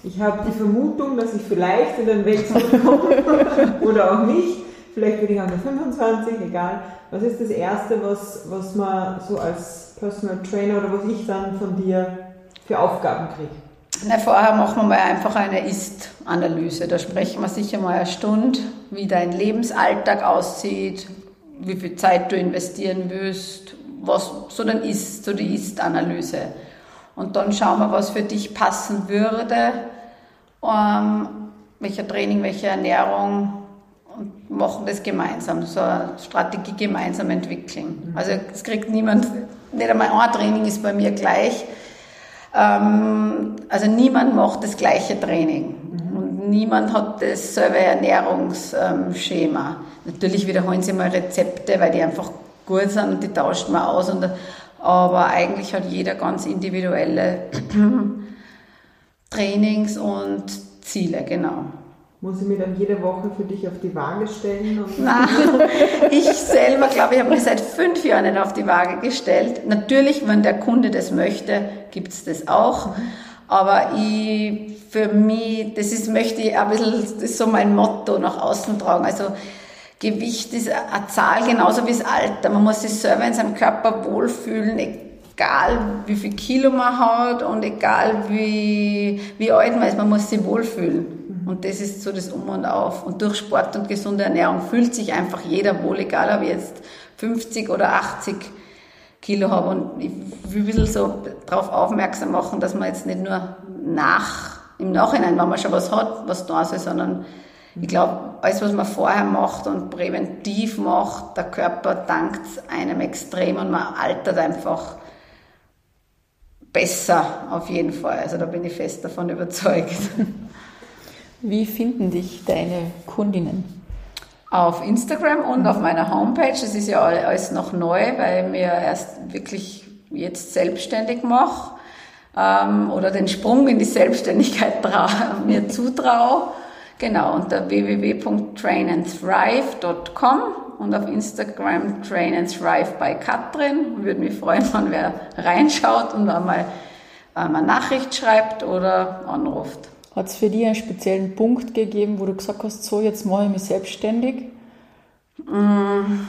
ich habe die Vermutung, dass ich vielleicht in den Wechsel komme oder auch nicht. vielleicht würde ich auch nur 25, egal. Was ist das Erste, was, was man so als Personal Trainer oder was ich dann von dir für Aufgaben kriege? Na, vorher machen wir mal einfach eine Ist-Analyse. Da sprechen wir sicher mal eine Stunde, wie dein Lebensalltag aussieht, wie viel Zeit du investieren willst, was so dann ist, so die Ist-Analyse. Und dann schauen wir, was für dich passen würde, ähm, welcher Training, welche Ernährung und machen das gemeinsam, so eine Strategie gemeinsam entwickeln. Also es kriegt niemand, nicht einmal ein Training ist bei mir gleich. Ähm, also niemand macht das gleiche Training und niemand hat dasselbe Ernährungsschema. Natürlich wiederholen sie mal Rezepte, weil die einfach gut sind und die tauscht man aus. Und, aber eigentlich hat jeder ganz individuelle Trainings und Ziele, genau. Muss ich mich dann jede Woche für dich auf die Waage stellen? Nein, ich selber glaube, ich habe mich seit fünf Jahren nicht auf die Waage gestellt. Natürlich, wenn der Kunde das möchte, gibt es das auch. Aber ich, für mich, das ist, möchte ich ein bisschen, das ist so mein Motto nach außen tragen. Also, Gewicht ist eine Zahl genauso wie das Alter. Man muss sich selber in seinem Körper wohlfühlen, egal wie viel Kilo man hat und egal wie, wie alt man ist, man muss sich wohlfühlen. Und das ist so das Um und Auf. Und durch Sport und gesunde Ernährung fühlt sich einfach jeder wohl, egal ob ich jetzt 50 oder 80 Kilo habe. Und ich will ein bisschen so darauf aufmerksam machen, dass man jetzt nicht nur nach, im Nachhinein, wenn man schon was hat, was da ist, sondern ich glaube, alles, was man vorher macht und präventiv macht, der Körper dankt einem extrem und man altert einfach besser auf jeden Fall. Also da bin ich fest davon überzeugt. Wie finden dich deine Kundinnen? Auf Instagram und auf meiner Homepage. Das ist ja alles noch neu, weil ich mir erst wirklich jetzt selbstständig mache ähm, oder den Sprung in die Selbstständigkeit mir zutraue. Genau, unter www.trainandthrive.com und auf Instagram Train and Thrive bei Katrin. Würde mich freuen, wenn wer reinschaut und einmal eine Nachricht schreibt oder anruft. Hat es für dich einen speziellen Punkt gegeben, wo du gesagt hast, so jetzt mache ich mich selbstständig? Mm,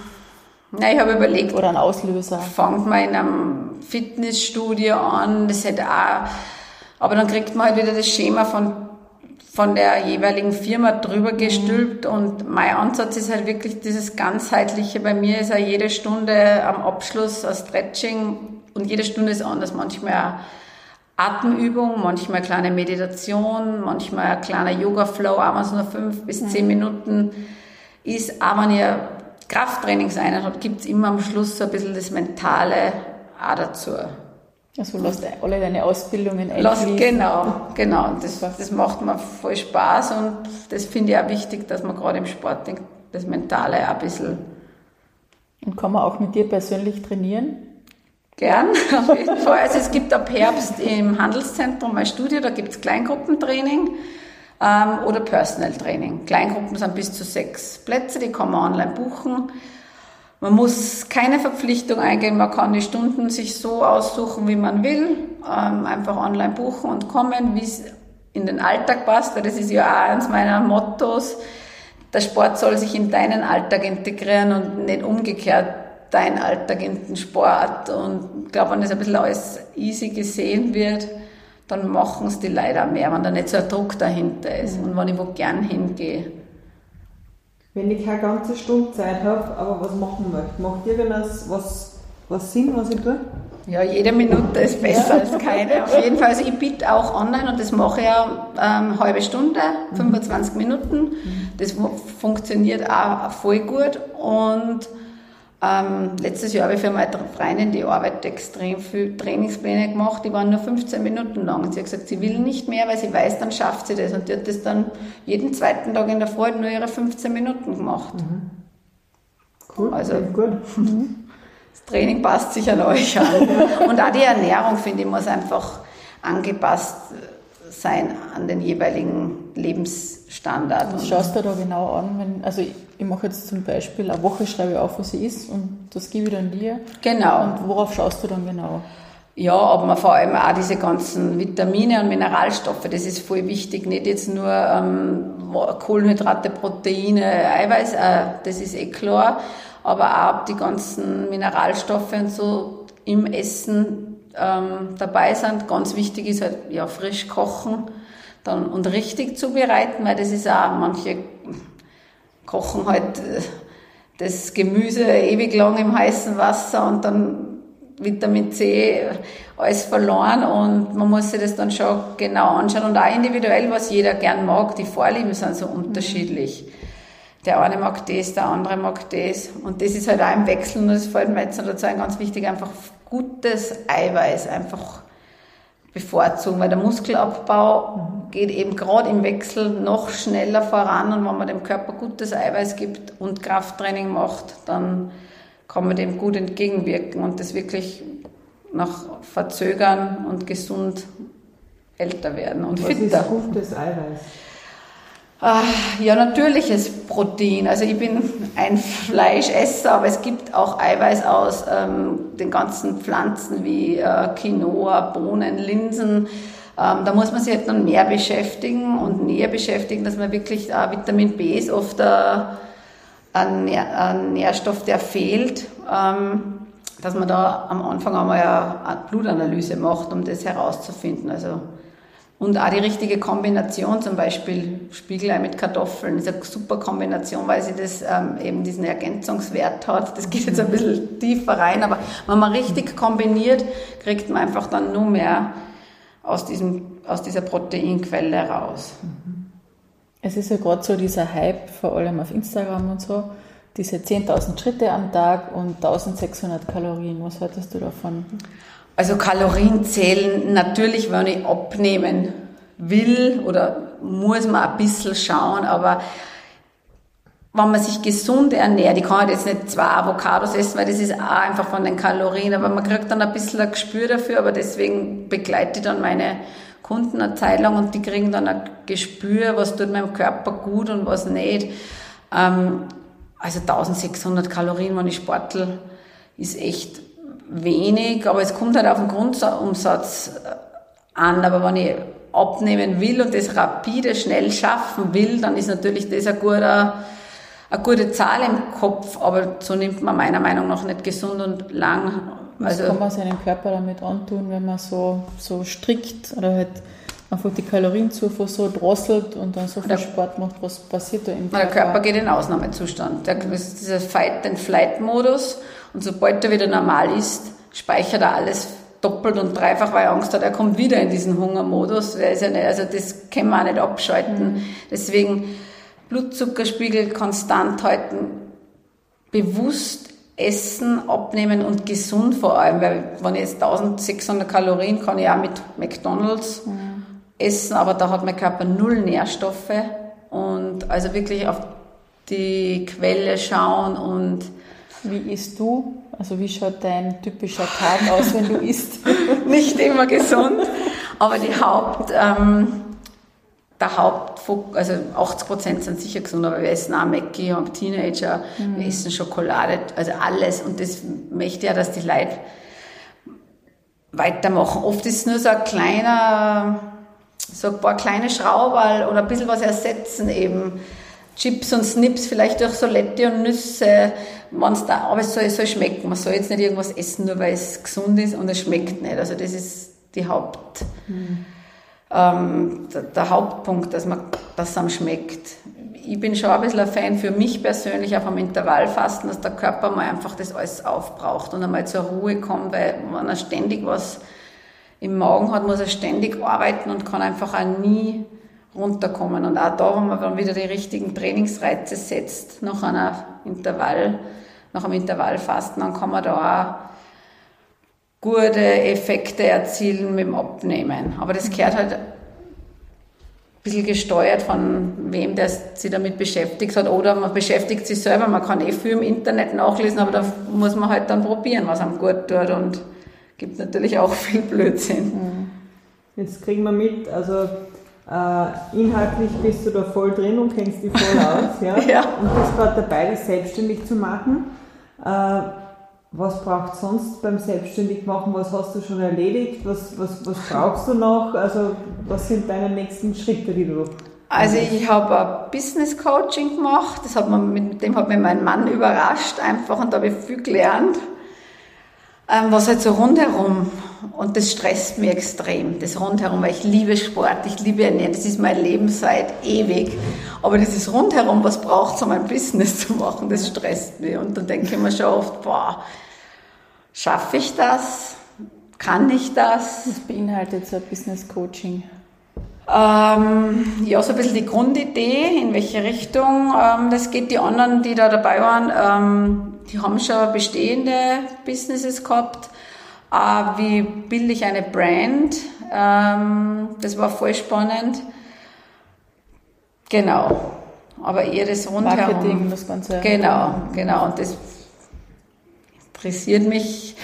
na, ich habe überlegt. Oder ein Auslöser. Fangt mal in einem Fitnessstudio an, das hätte auch, aber dann kriegt man halt wieder das Schema von von der jeweiligen Firma drüber gestülpt und mein Ansatz ist halt wirklich dieses ganzheitliche. Bei mir ist ja jede Stunde am Abschluss ein Stretching und jede Stunde ist anders. Manchmal Atemübung, manchmal eine kleine Meditation, manchmal ein kleiner Yoga-Flow, auch wenn es nur fünf bis zehn Minuten ist. Aber wenn ihr Krafttrainingseinheit habt, gibt es immer am Schluss so ein bisschen das Mentale auch dazu. Also lass alle deine Ausbildungen einfließen. genau, genau. Das, das macht mir voll Spaß und das finde ich auch wichtig, dass man gerade im Sport das Mentale auch ein bisschen... Und kann man auch mit dir persönlich trainieren? Gern, auf jeden Fall. Also es gibt ab Herbst im Handelszentrum mein Studio, da gibt es Kleingruppentraining ähm, oder Personal Training. Kleingruppen sind bis zu sechs Plätze, die kann man online buchen. Man muss keine Verpflichtung eingehen, man kann die Stunden sich so aussuchen, wie man will, ähm, einfach online buchen und kommen, wie es in den Alltag passt, das ist ja auch eines meiner Mottos. Der Sport soll sich in deinen Alltag integrieren und nicht umgekehrt dein Alltag in den Sport. Und ich glaube, wenn das ein bisschen alles easy gesehen wird, dann machen es die leider mehr, wenn da nicht so ein Druck dahinter ist und wenn ich wo gern hingehe. Wenn ich keine ganze Stunde Zeit habe, aber was machen möchte, macht irgendwas was, was Sinn, was ich tue? Ja, jede Minute ist besser als keine. Auf jeden Fall. Also ich biete auch online und das mache ich ja ähm, halbe Stunde, 25 Minuten. Das funktioniert auch voll gut und ähm, letztes Jahr habe ich für meine Freundin, die arbeitet extrem viel Trainingspläne gemacht, die waren nur 15 Minuten lang. Und sie hat gesagt, sie will nicht mehr, weil sie weiß, dann schafft sie das. Und die hat das dann jeden zweiten Tag in der Freude nur ihre 15 Minuten gemacht. Mhm. Cool, also, gut. Das Training passt sich an euch an. Und auch die Ernährung, finde ich, muss einfach angepasst sein an den jeweiligen Lebensstandard. Was schaust du da genau an? Wenn, also ich, ich mache jetzt zum Beispiel eine Woche, schreibe ich auf, was sie ist und das gebe ich dann dir. Genau. Und worauf schaust du dann genau? Ja, aber man vor allem auch diese ganzen Vitamine und Mineralstoffe, das ist voll wichtig. Nicht jetzt nur ähm, Kohlenhydrate, Proteine, Eiweiß, äh, das ist eh klar, aber auch die ganzen Mineralstoffe und so im Essen ähm, dabei sind. Ganz wichtig ist halt ja frisch kochen dann und richtig zubereiten, weil das ist auch manche kochen halt äh, das Gemüse ewig lang im heißen Wasser und dann Vitamin C alles verloren und man muss sich das dann schon genau anschauen und auch individuell, was jeder gern mag. Die Vorlieben sind so unterschiedlich. Der eine mag das, der andere mag das und das ist halt auch im Wechsel und das fällt mir jetzt dazu ein ganz wichtig, einfach gutes Eiweiß einfach bevorzugen, weil der Muskelabbau geht eben gerade im Wechsel noch schneller voran und wenn man dem Körper gutes Eiweiß gibt und Krafttraining macht, dann kann man dem gut entgegenwirken und das wirklich nach Verzögern und gesund älter werden und Was fitter. ist gutes Eiweiß? Ah, ja, natürliches Protein. Also ich bin ein Fleischesser, aber es gibt auch Eiweiß aus ähm, den ganzen Pflanzen wie äh, Quinoa, Bohnen, Linsen. Ähm, da muss man sich halt dann mehr beschäftigen und näher beschäftigen, dass man wirklich äh, Vitamin B ist oft äh, ein, ein Nährstoff, der fehlt, ähm, dass man da am Anfang einmal eine Blutanalyse macht, um das herauszufinden. Also, und auch die richtige Kombination, zum Beispiel Spiegelei mit Kartoffeln, ist eine super Kombination, weil sie das ähm, eben diesen Ergänzungswert hat. Das geht jetzt ein bisschen tiefer rein, aber wenn man richtig kombiniert, kriegt man einfach dann nur mehr aus, diesem, aus dieser Proteinquelle raus. Mhm. Es ist ja gerade so dieser Hype, vor allem auf Instagram und so, diese 10.000 Schritte am Tag und 1600 Kalorien. Was haltest du davon? Also Kalorien zählen natürlich, wenn ich abnehmen will oder muss man ein bisschen schauen, aber wenn man sich gesund ernährt, ich kann halt jetzt nicht zwei Avocados essen, weil das ist auch einfach von den Kalorien, aber man kriegt dann ein bisschen ein Gespür dafür, aber deswegen begleite ich dann meine Kunden eine Zeit lang und die kriegen dann ein Gespür, was tut meinem Körper gut und was nicht. Ähm, also 1600 Kalorien, wenn ich sportel, ist echt wenig, aber es kommt halt auf den Grundumsatz an. Aber wenn ich abnehmen will und das rapide, schnell schaffen will, dann ist natürlich das ein guter, eine gute Zahl im Kopf, aber so nimmt man meiner Meinung nach nicht gesund und lang was also, kann man seinem Körper damit antun, wenn man so, so strickt oder halt einfach die Kalorienzufuhr so drosselt und dann so viel der, Sport macht, was passiert da im Körper? Der Körper geht in Ausnahmezustand. Der, das ist dieser Fight-and-Flight-Modus und sobald er wieder normal ist, speichert er alles doppelt und dreifach, weil er Angst hat, er kommt wieder in diesen Hungermodus. Der ist ja nicht, also das kann man auch nicht abschalten. Mhm. Deswegen Blutzuckerspiegel konstant halten, bewusst essen, abnehmen und gesund vor allem, weil wenn ich jetzt 1600 Kalorien kann ich auch mit McDonalds mhm. essen, aber da hat mein Körper null Nährstoffe und also wirklich auf die Quelle schauen und wie isst du? Also wie schaut dein typischer Tag aus, wenn du isst? Nicht immer gesund, aber die Haupt ähm, der Hauptfokus, also 80 Prozent sind sicher gesund, aber wir essen auch Mackie, haben Teenager, mhm. wir essen Schokolade, also alles. Und das möchte ja, dass die Leute weitermachen. Oft ist es nur so ein kleiner, so ein paar kleine Schrauberl oder ein bisschen was ersetzen eben. Chips und Snips, vielleicht durch Solette und Nüsse, wenn's da, aber es soll, es soll schmecken. Man soll jetzt nicht irgendwas essen, nur weil es gesund ist und es schmeckt nicht. Also das ist die Haupt, mhm ähm, der, der, Hauptpunkt, dass man das am schmeckt. Ich bin schon ein bisschen ein Fan für mich persönlich auch vom Intervallfasten, dass der Körper mal einfach das alles aufbraucht und einmal zur Ruhe kommt, weil wenn er ständig was im Magen hat, muss er ständig arbeiten und kann einfach auch nie runterkommen. Und auch da, wenn man dann wieder die richtigen Trainingsreize setzt, nach einer Intervall, nach einem Intervallfasten, dann kann man da auch gute Effekte erzielen mit dem Abnehmen. Aber das gehört halt ein bisschen gesteuert von wem, der sich damit beschäftigt hat. Oder man beschäftigt sich selber. Man kann eh viel im Internet nachlesen, aber da muss man halt dann probieren, was einem gut tut. Und gibt natürlich auch viel Blödsinn. Mhm. Jetzt kriegen wir mit, also inhaltlich bist du da voll drin und kennst dich voll aus. Ja? ja. Und bist gerade dabei, dich selbstständig zu machen. Äh, was braucht sonst beim Selbstständigmachen? Was hast du schon erledigt? Was, was, was brauchst du noch? Also, was sind deine nächsten Schritte, die du also ich habe ein Business Coaching gemacht, das hat man, mit dem hat mir mein Mann überrascht einfach und da habe ich viel gelernt, ähm, was halt so rundherum und das stresst mich extrem, das rundherum, weil ich liebe Sport, ich liebe Ernährung, das ist mein Leben seit ewig, aber dieses rundherum, was braucht es, um ein Business zu machen, das stresst mich und dann denke ich mir schon oft, boah, schaffe ich das? Kann ich das? Was beinhaltet so ein Business Coaching? Ähm, ja, so ein bisschen die Grundidee, in welche Richtung ähm, das geht. Die anderen, die da dabei waren, ähm, die haben schon bestehende Businesses gehabt. Äh, wie bilde ich eine Brand? Ähm, das war voll spannend. Genau. Aber eher das rundherum. Marketing, das Ganze. Genau, genau. Und das interessiert mich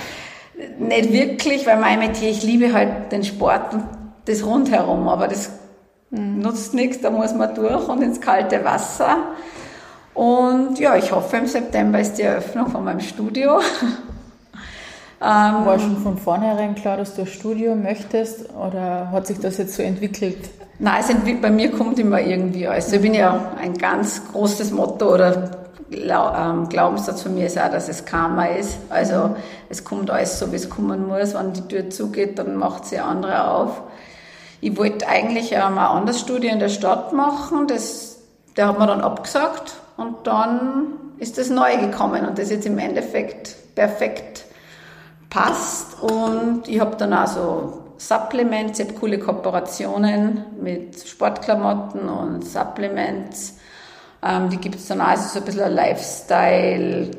nicht wirklich, weil mein Metier, ich liebe halt den Sport und das rundherum, aber das mhm. nutzt nichts, da muss man durch und ins kalte Wasser. Und ja, ich hoffe, im September ist die Eröffnung von meinem Studio. Ähm, War schon von vornherein klar, dass du ein Studio möchtest oder hat sich das jetzt so entwickelt? Nein, es bei mir kommt immer irgendwie alles. Ich bin ja ein ganz großes Motto oder ähm, Glaubenssatz von mir ist auch, dass es Karma ist. Also es kommt alles so, wie es kommen muss. Wenn die Tür zugeht, dann macht sie andere auf. Ich wollte eigentlich ähm, ein anderes Studio in der Stadt machen, das, der hat mir dann abgesagt und dann ist das neu gekommen und das jetzt im Endeffekt perfekt passt und ich habe dann auch so Supplements, ich habe coole Kooperationen mit Sportklamotten und Supplements. Ähm, die gibt es dann auch, also so ein bisschen ein Lifestyle,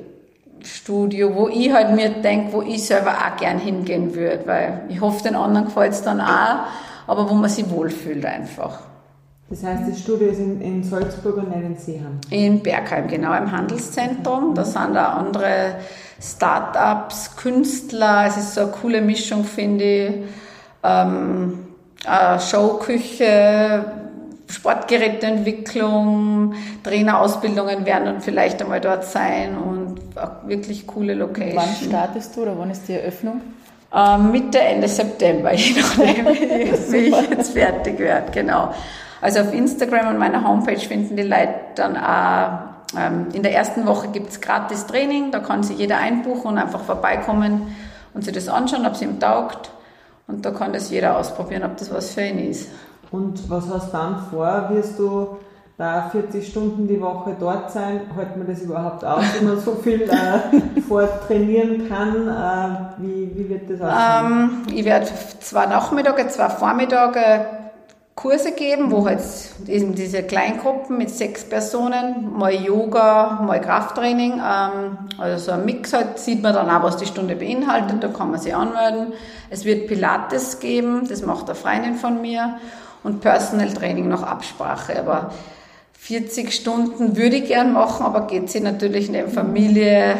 Studio, wo ich halt mir denke, wo ich selber auch gern hingehen würde, weil ich hoffe, den anderen gefällt es dann auch aber wo man sich wohlfühlt einfach. Das heißt, das Studio ist in, in Salzburg und nicht in Seeham? In Bergheim, genau, im Handelszentrum. Da sind auch andere Start-ups, Künstler. Es ist so eine coole Mischung, finde ich. Ähm, Showküche, Sportgeräteentwicklung, Trainerausbildungen werden dann vielleicht einmal dort sein und wirklich coole Locations. Wann startest du oder wann ist die Eröffnung? Ähm, Mitte, Ende September, je nachdem, wie ich jetzt fertig werde, genau. Also auf Instagram und meiner Homepage finden die Leute dann auch, ähm, in der ersten Woche gibt's gratis Training, da kann sich jeder einbuchen und einfach vorbeikommen und sich das anschauen, ob es ihm taugt. Und da kann das jeder ausprobieren, ob das was für ihn ist. Und was hast du dann vor? Wirst du da 40 Stunden die Woche dort sein, hält man das überhaupt aus, wenn man so viel äh, vortrainieren kann? Äh, wie, wie wird das aussehen? Ähm, ich werde zwei Nachmittage, zwei Vormittage Kurse geben, wo halt eben diese Kleingruppen mit sechs Personen, mal Yoga, mal Krafttraining, ähm, also so ein Mix halt, sieht man dann auch, was die Stunde beinhaltet, da kann man sich anmelden. Es wird Pilates geben, das macht eine Freundin von mir und Personal Training nach Absprache, aber 40 Stunden würde ich gern machen, aber geht sie natürlich in der Familie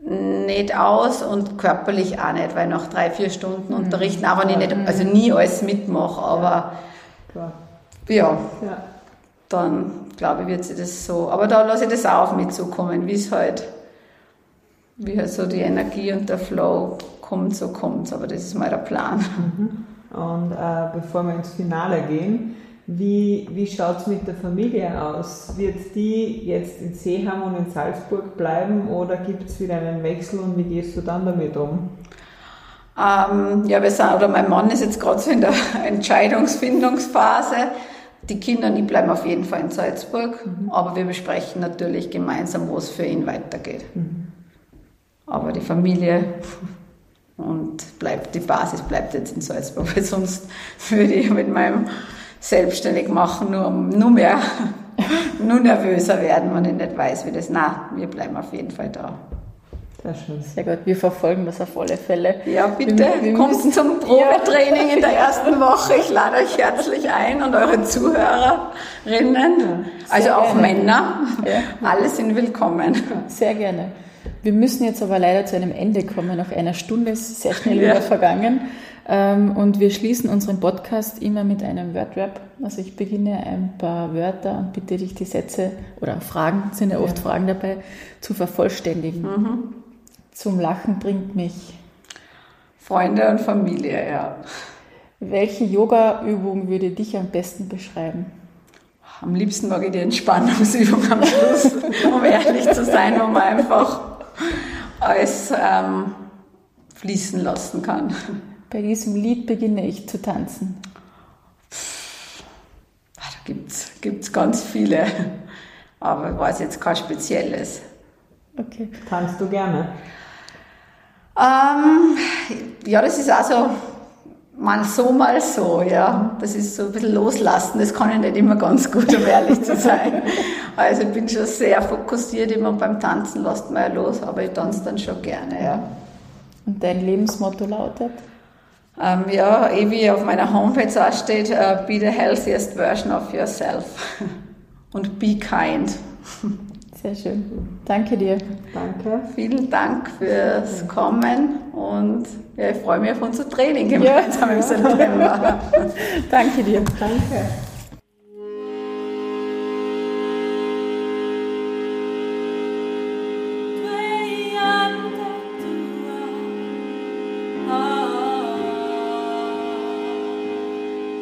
nicht aus und körperlich auch nicht, weil nach drei, vier Stunden mhm. unterrichten, auch wenn ich nicht, also nie alles mitmache, aber ja, dann glaube ich, wird sie das so, aber da lasse ich das auch auf mich zukommen, wie es halt, wie halt so die Energie und der Flow kommt, so kommt aber das ist mal der Plan. Mhm. Und äh, bevor wir ins Finale gehen, wie, wie schaut es mit der Familie aus? Wird die jetzt in Seeham und in Salzburg bleiben oder gibt es wieder einen Wechsel und wie gehst du dann damit um? Ähm, ja, wir sind, oder mein Mann ist jetzt gerade so in der Entscheidungsfindungsphase. Die Kinder und ich bleiben auf jeden Fall in Salzburg, mhm. aber wir besprechen natürlich gemeinsam, wo es für ihn weitergeht. Mhm. Aber die Familie und bleibt, die Basis bleibt jetzt in Salzburg, weil sonst würde ich mit meinem selbstständig machen, nur, nur mehr, nur nervöser werden, wenn ich nicht weiß, wie das, na, wir bleiben auf jeden Fall da. Sehr schön. Sehr gut, wir verfolgen das auf alle Fälle. Ja, bitte, wir, wir kommt müssen, zum Probetraining ja. in der ersten Woche. Ich lade euch herzlich ein und eure Zuhörerinnen, ja, also auch gerne. Männer, ja. alle sind willkommen. Sehr gerne. Wir müssen jetzt aber leider zu einem Ende kommen. Nach einer Stunde ist sehr schnell wieder vergangen. Ähm, und wir schließen unseren Podcast immer mit einem Wordrap. Also ich beginne ein paar Wörter und bitte dich die Sätze oder Fragen, sind ja oft ja. Fragen dabei, zu vervollständigen. Mhm. Zum Lachen bringt mich. Freunde und Familie, ja. Welche Yoga-Übung würde dich am besten beschreiben? Am liebsten mag ich die Entspannungsübung am Schluss, um ehrlich zu sein, wo man einfach alles ähm, fließen lassen kann. Bei diesem Lied beginne ich zu tanzen. Da gibt es ganz viele, aber ich weiß jetzt kein spezielles. Okay. Tanzt du gerne? Ähm, ja, das ist also mal so, mal so, ja. Das ist so ein bisschen loslassen, das kann ich nicht immer ganz gut, um ehrlich zu sein. Also ich bin schon sehr fokussiert, immer beim Tanzen lasst man ja los, aber ich tanze dann schon gerne, ja. Und dein Lebensmotto lautet? Ähm, ja, eh wie auf meiner Homepage auch steht, uh, be the healthiest version of yourself. Und be kind. Sehr schön. Danke dir. Danke. Vielen Dank fürs Kommen und ja, ich freue mich auf unser Training gemeinsam ja. im September. Danke dir. Danke.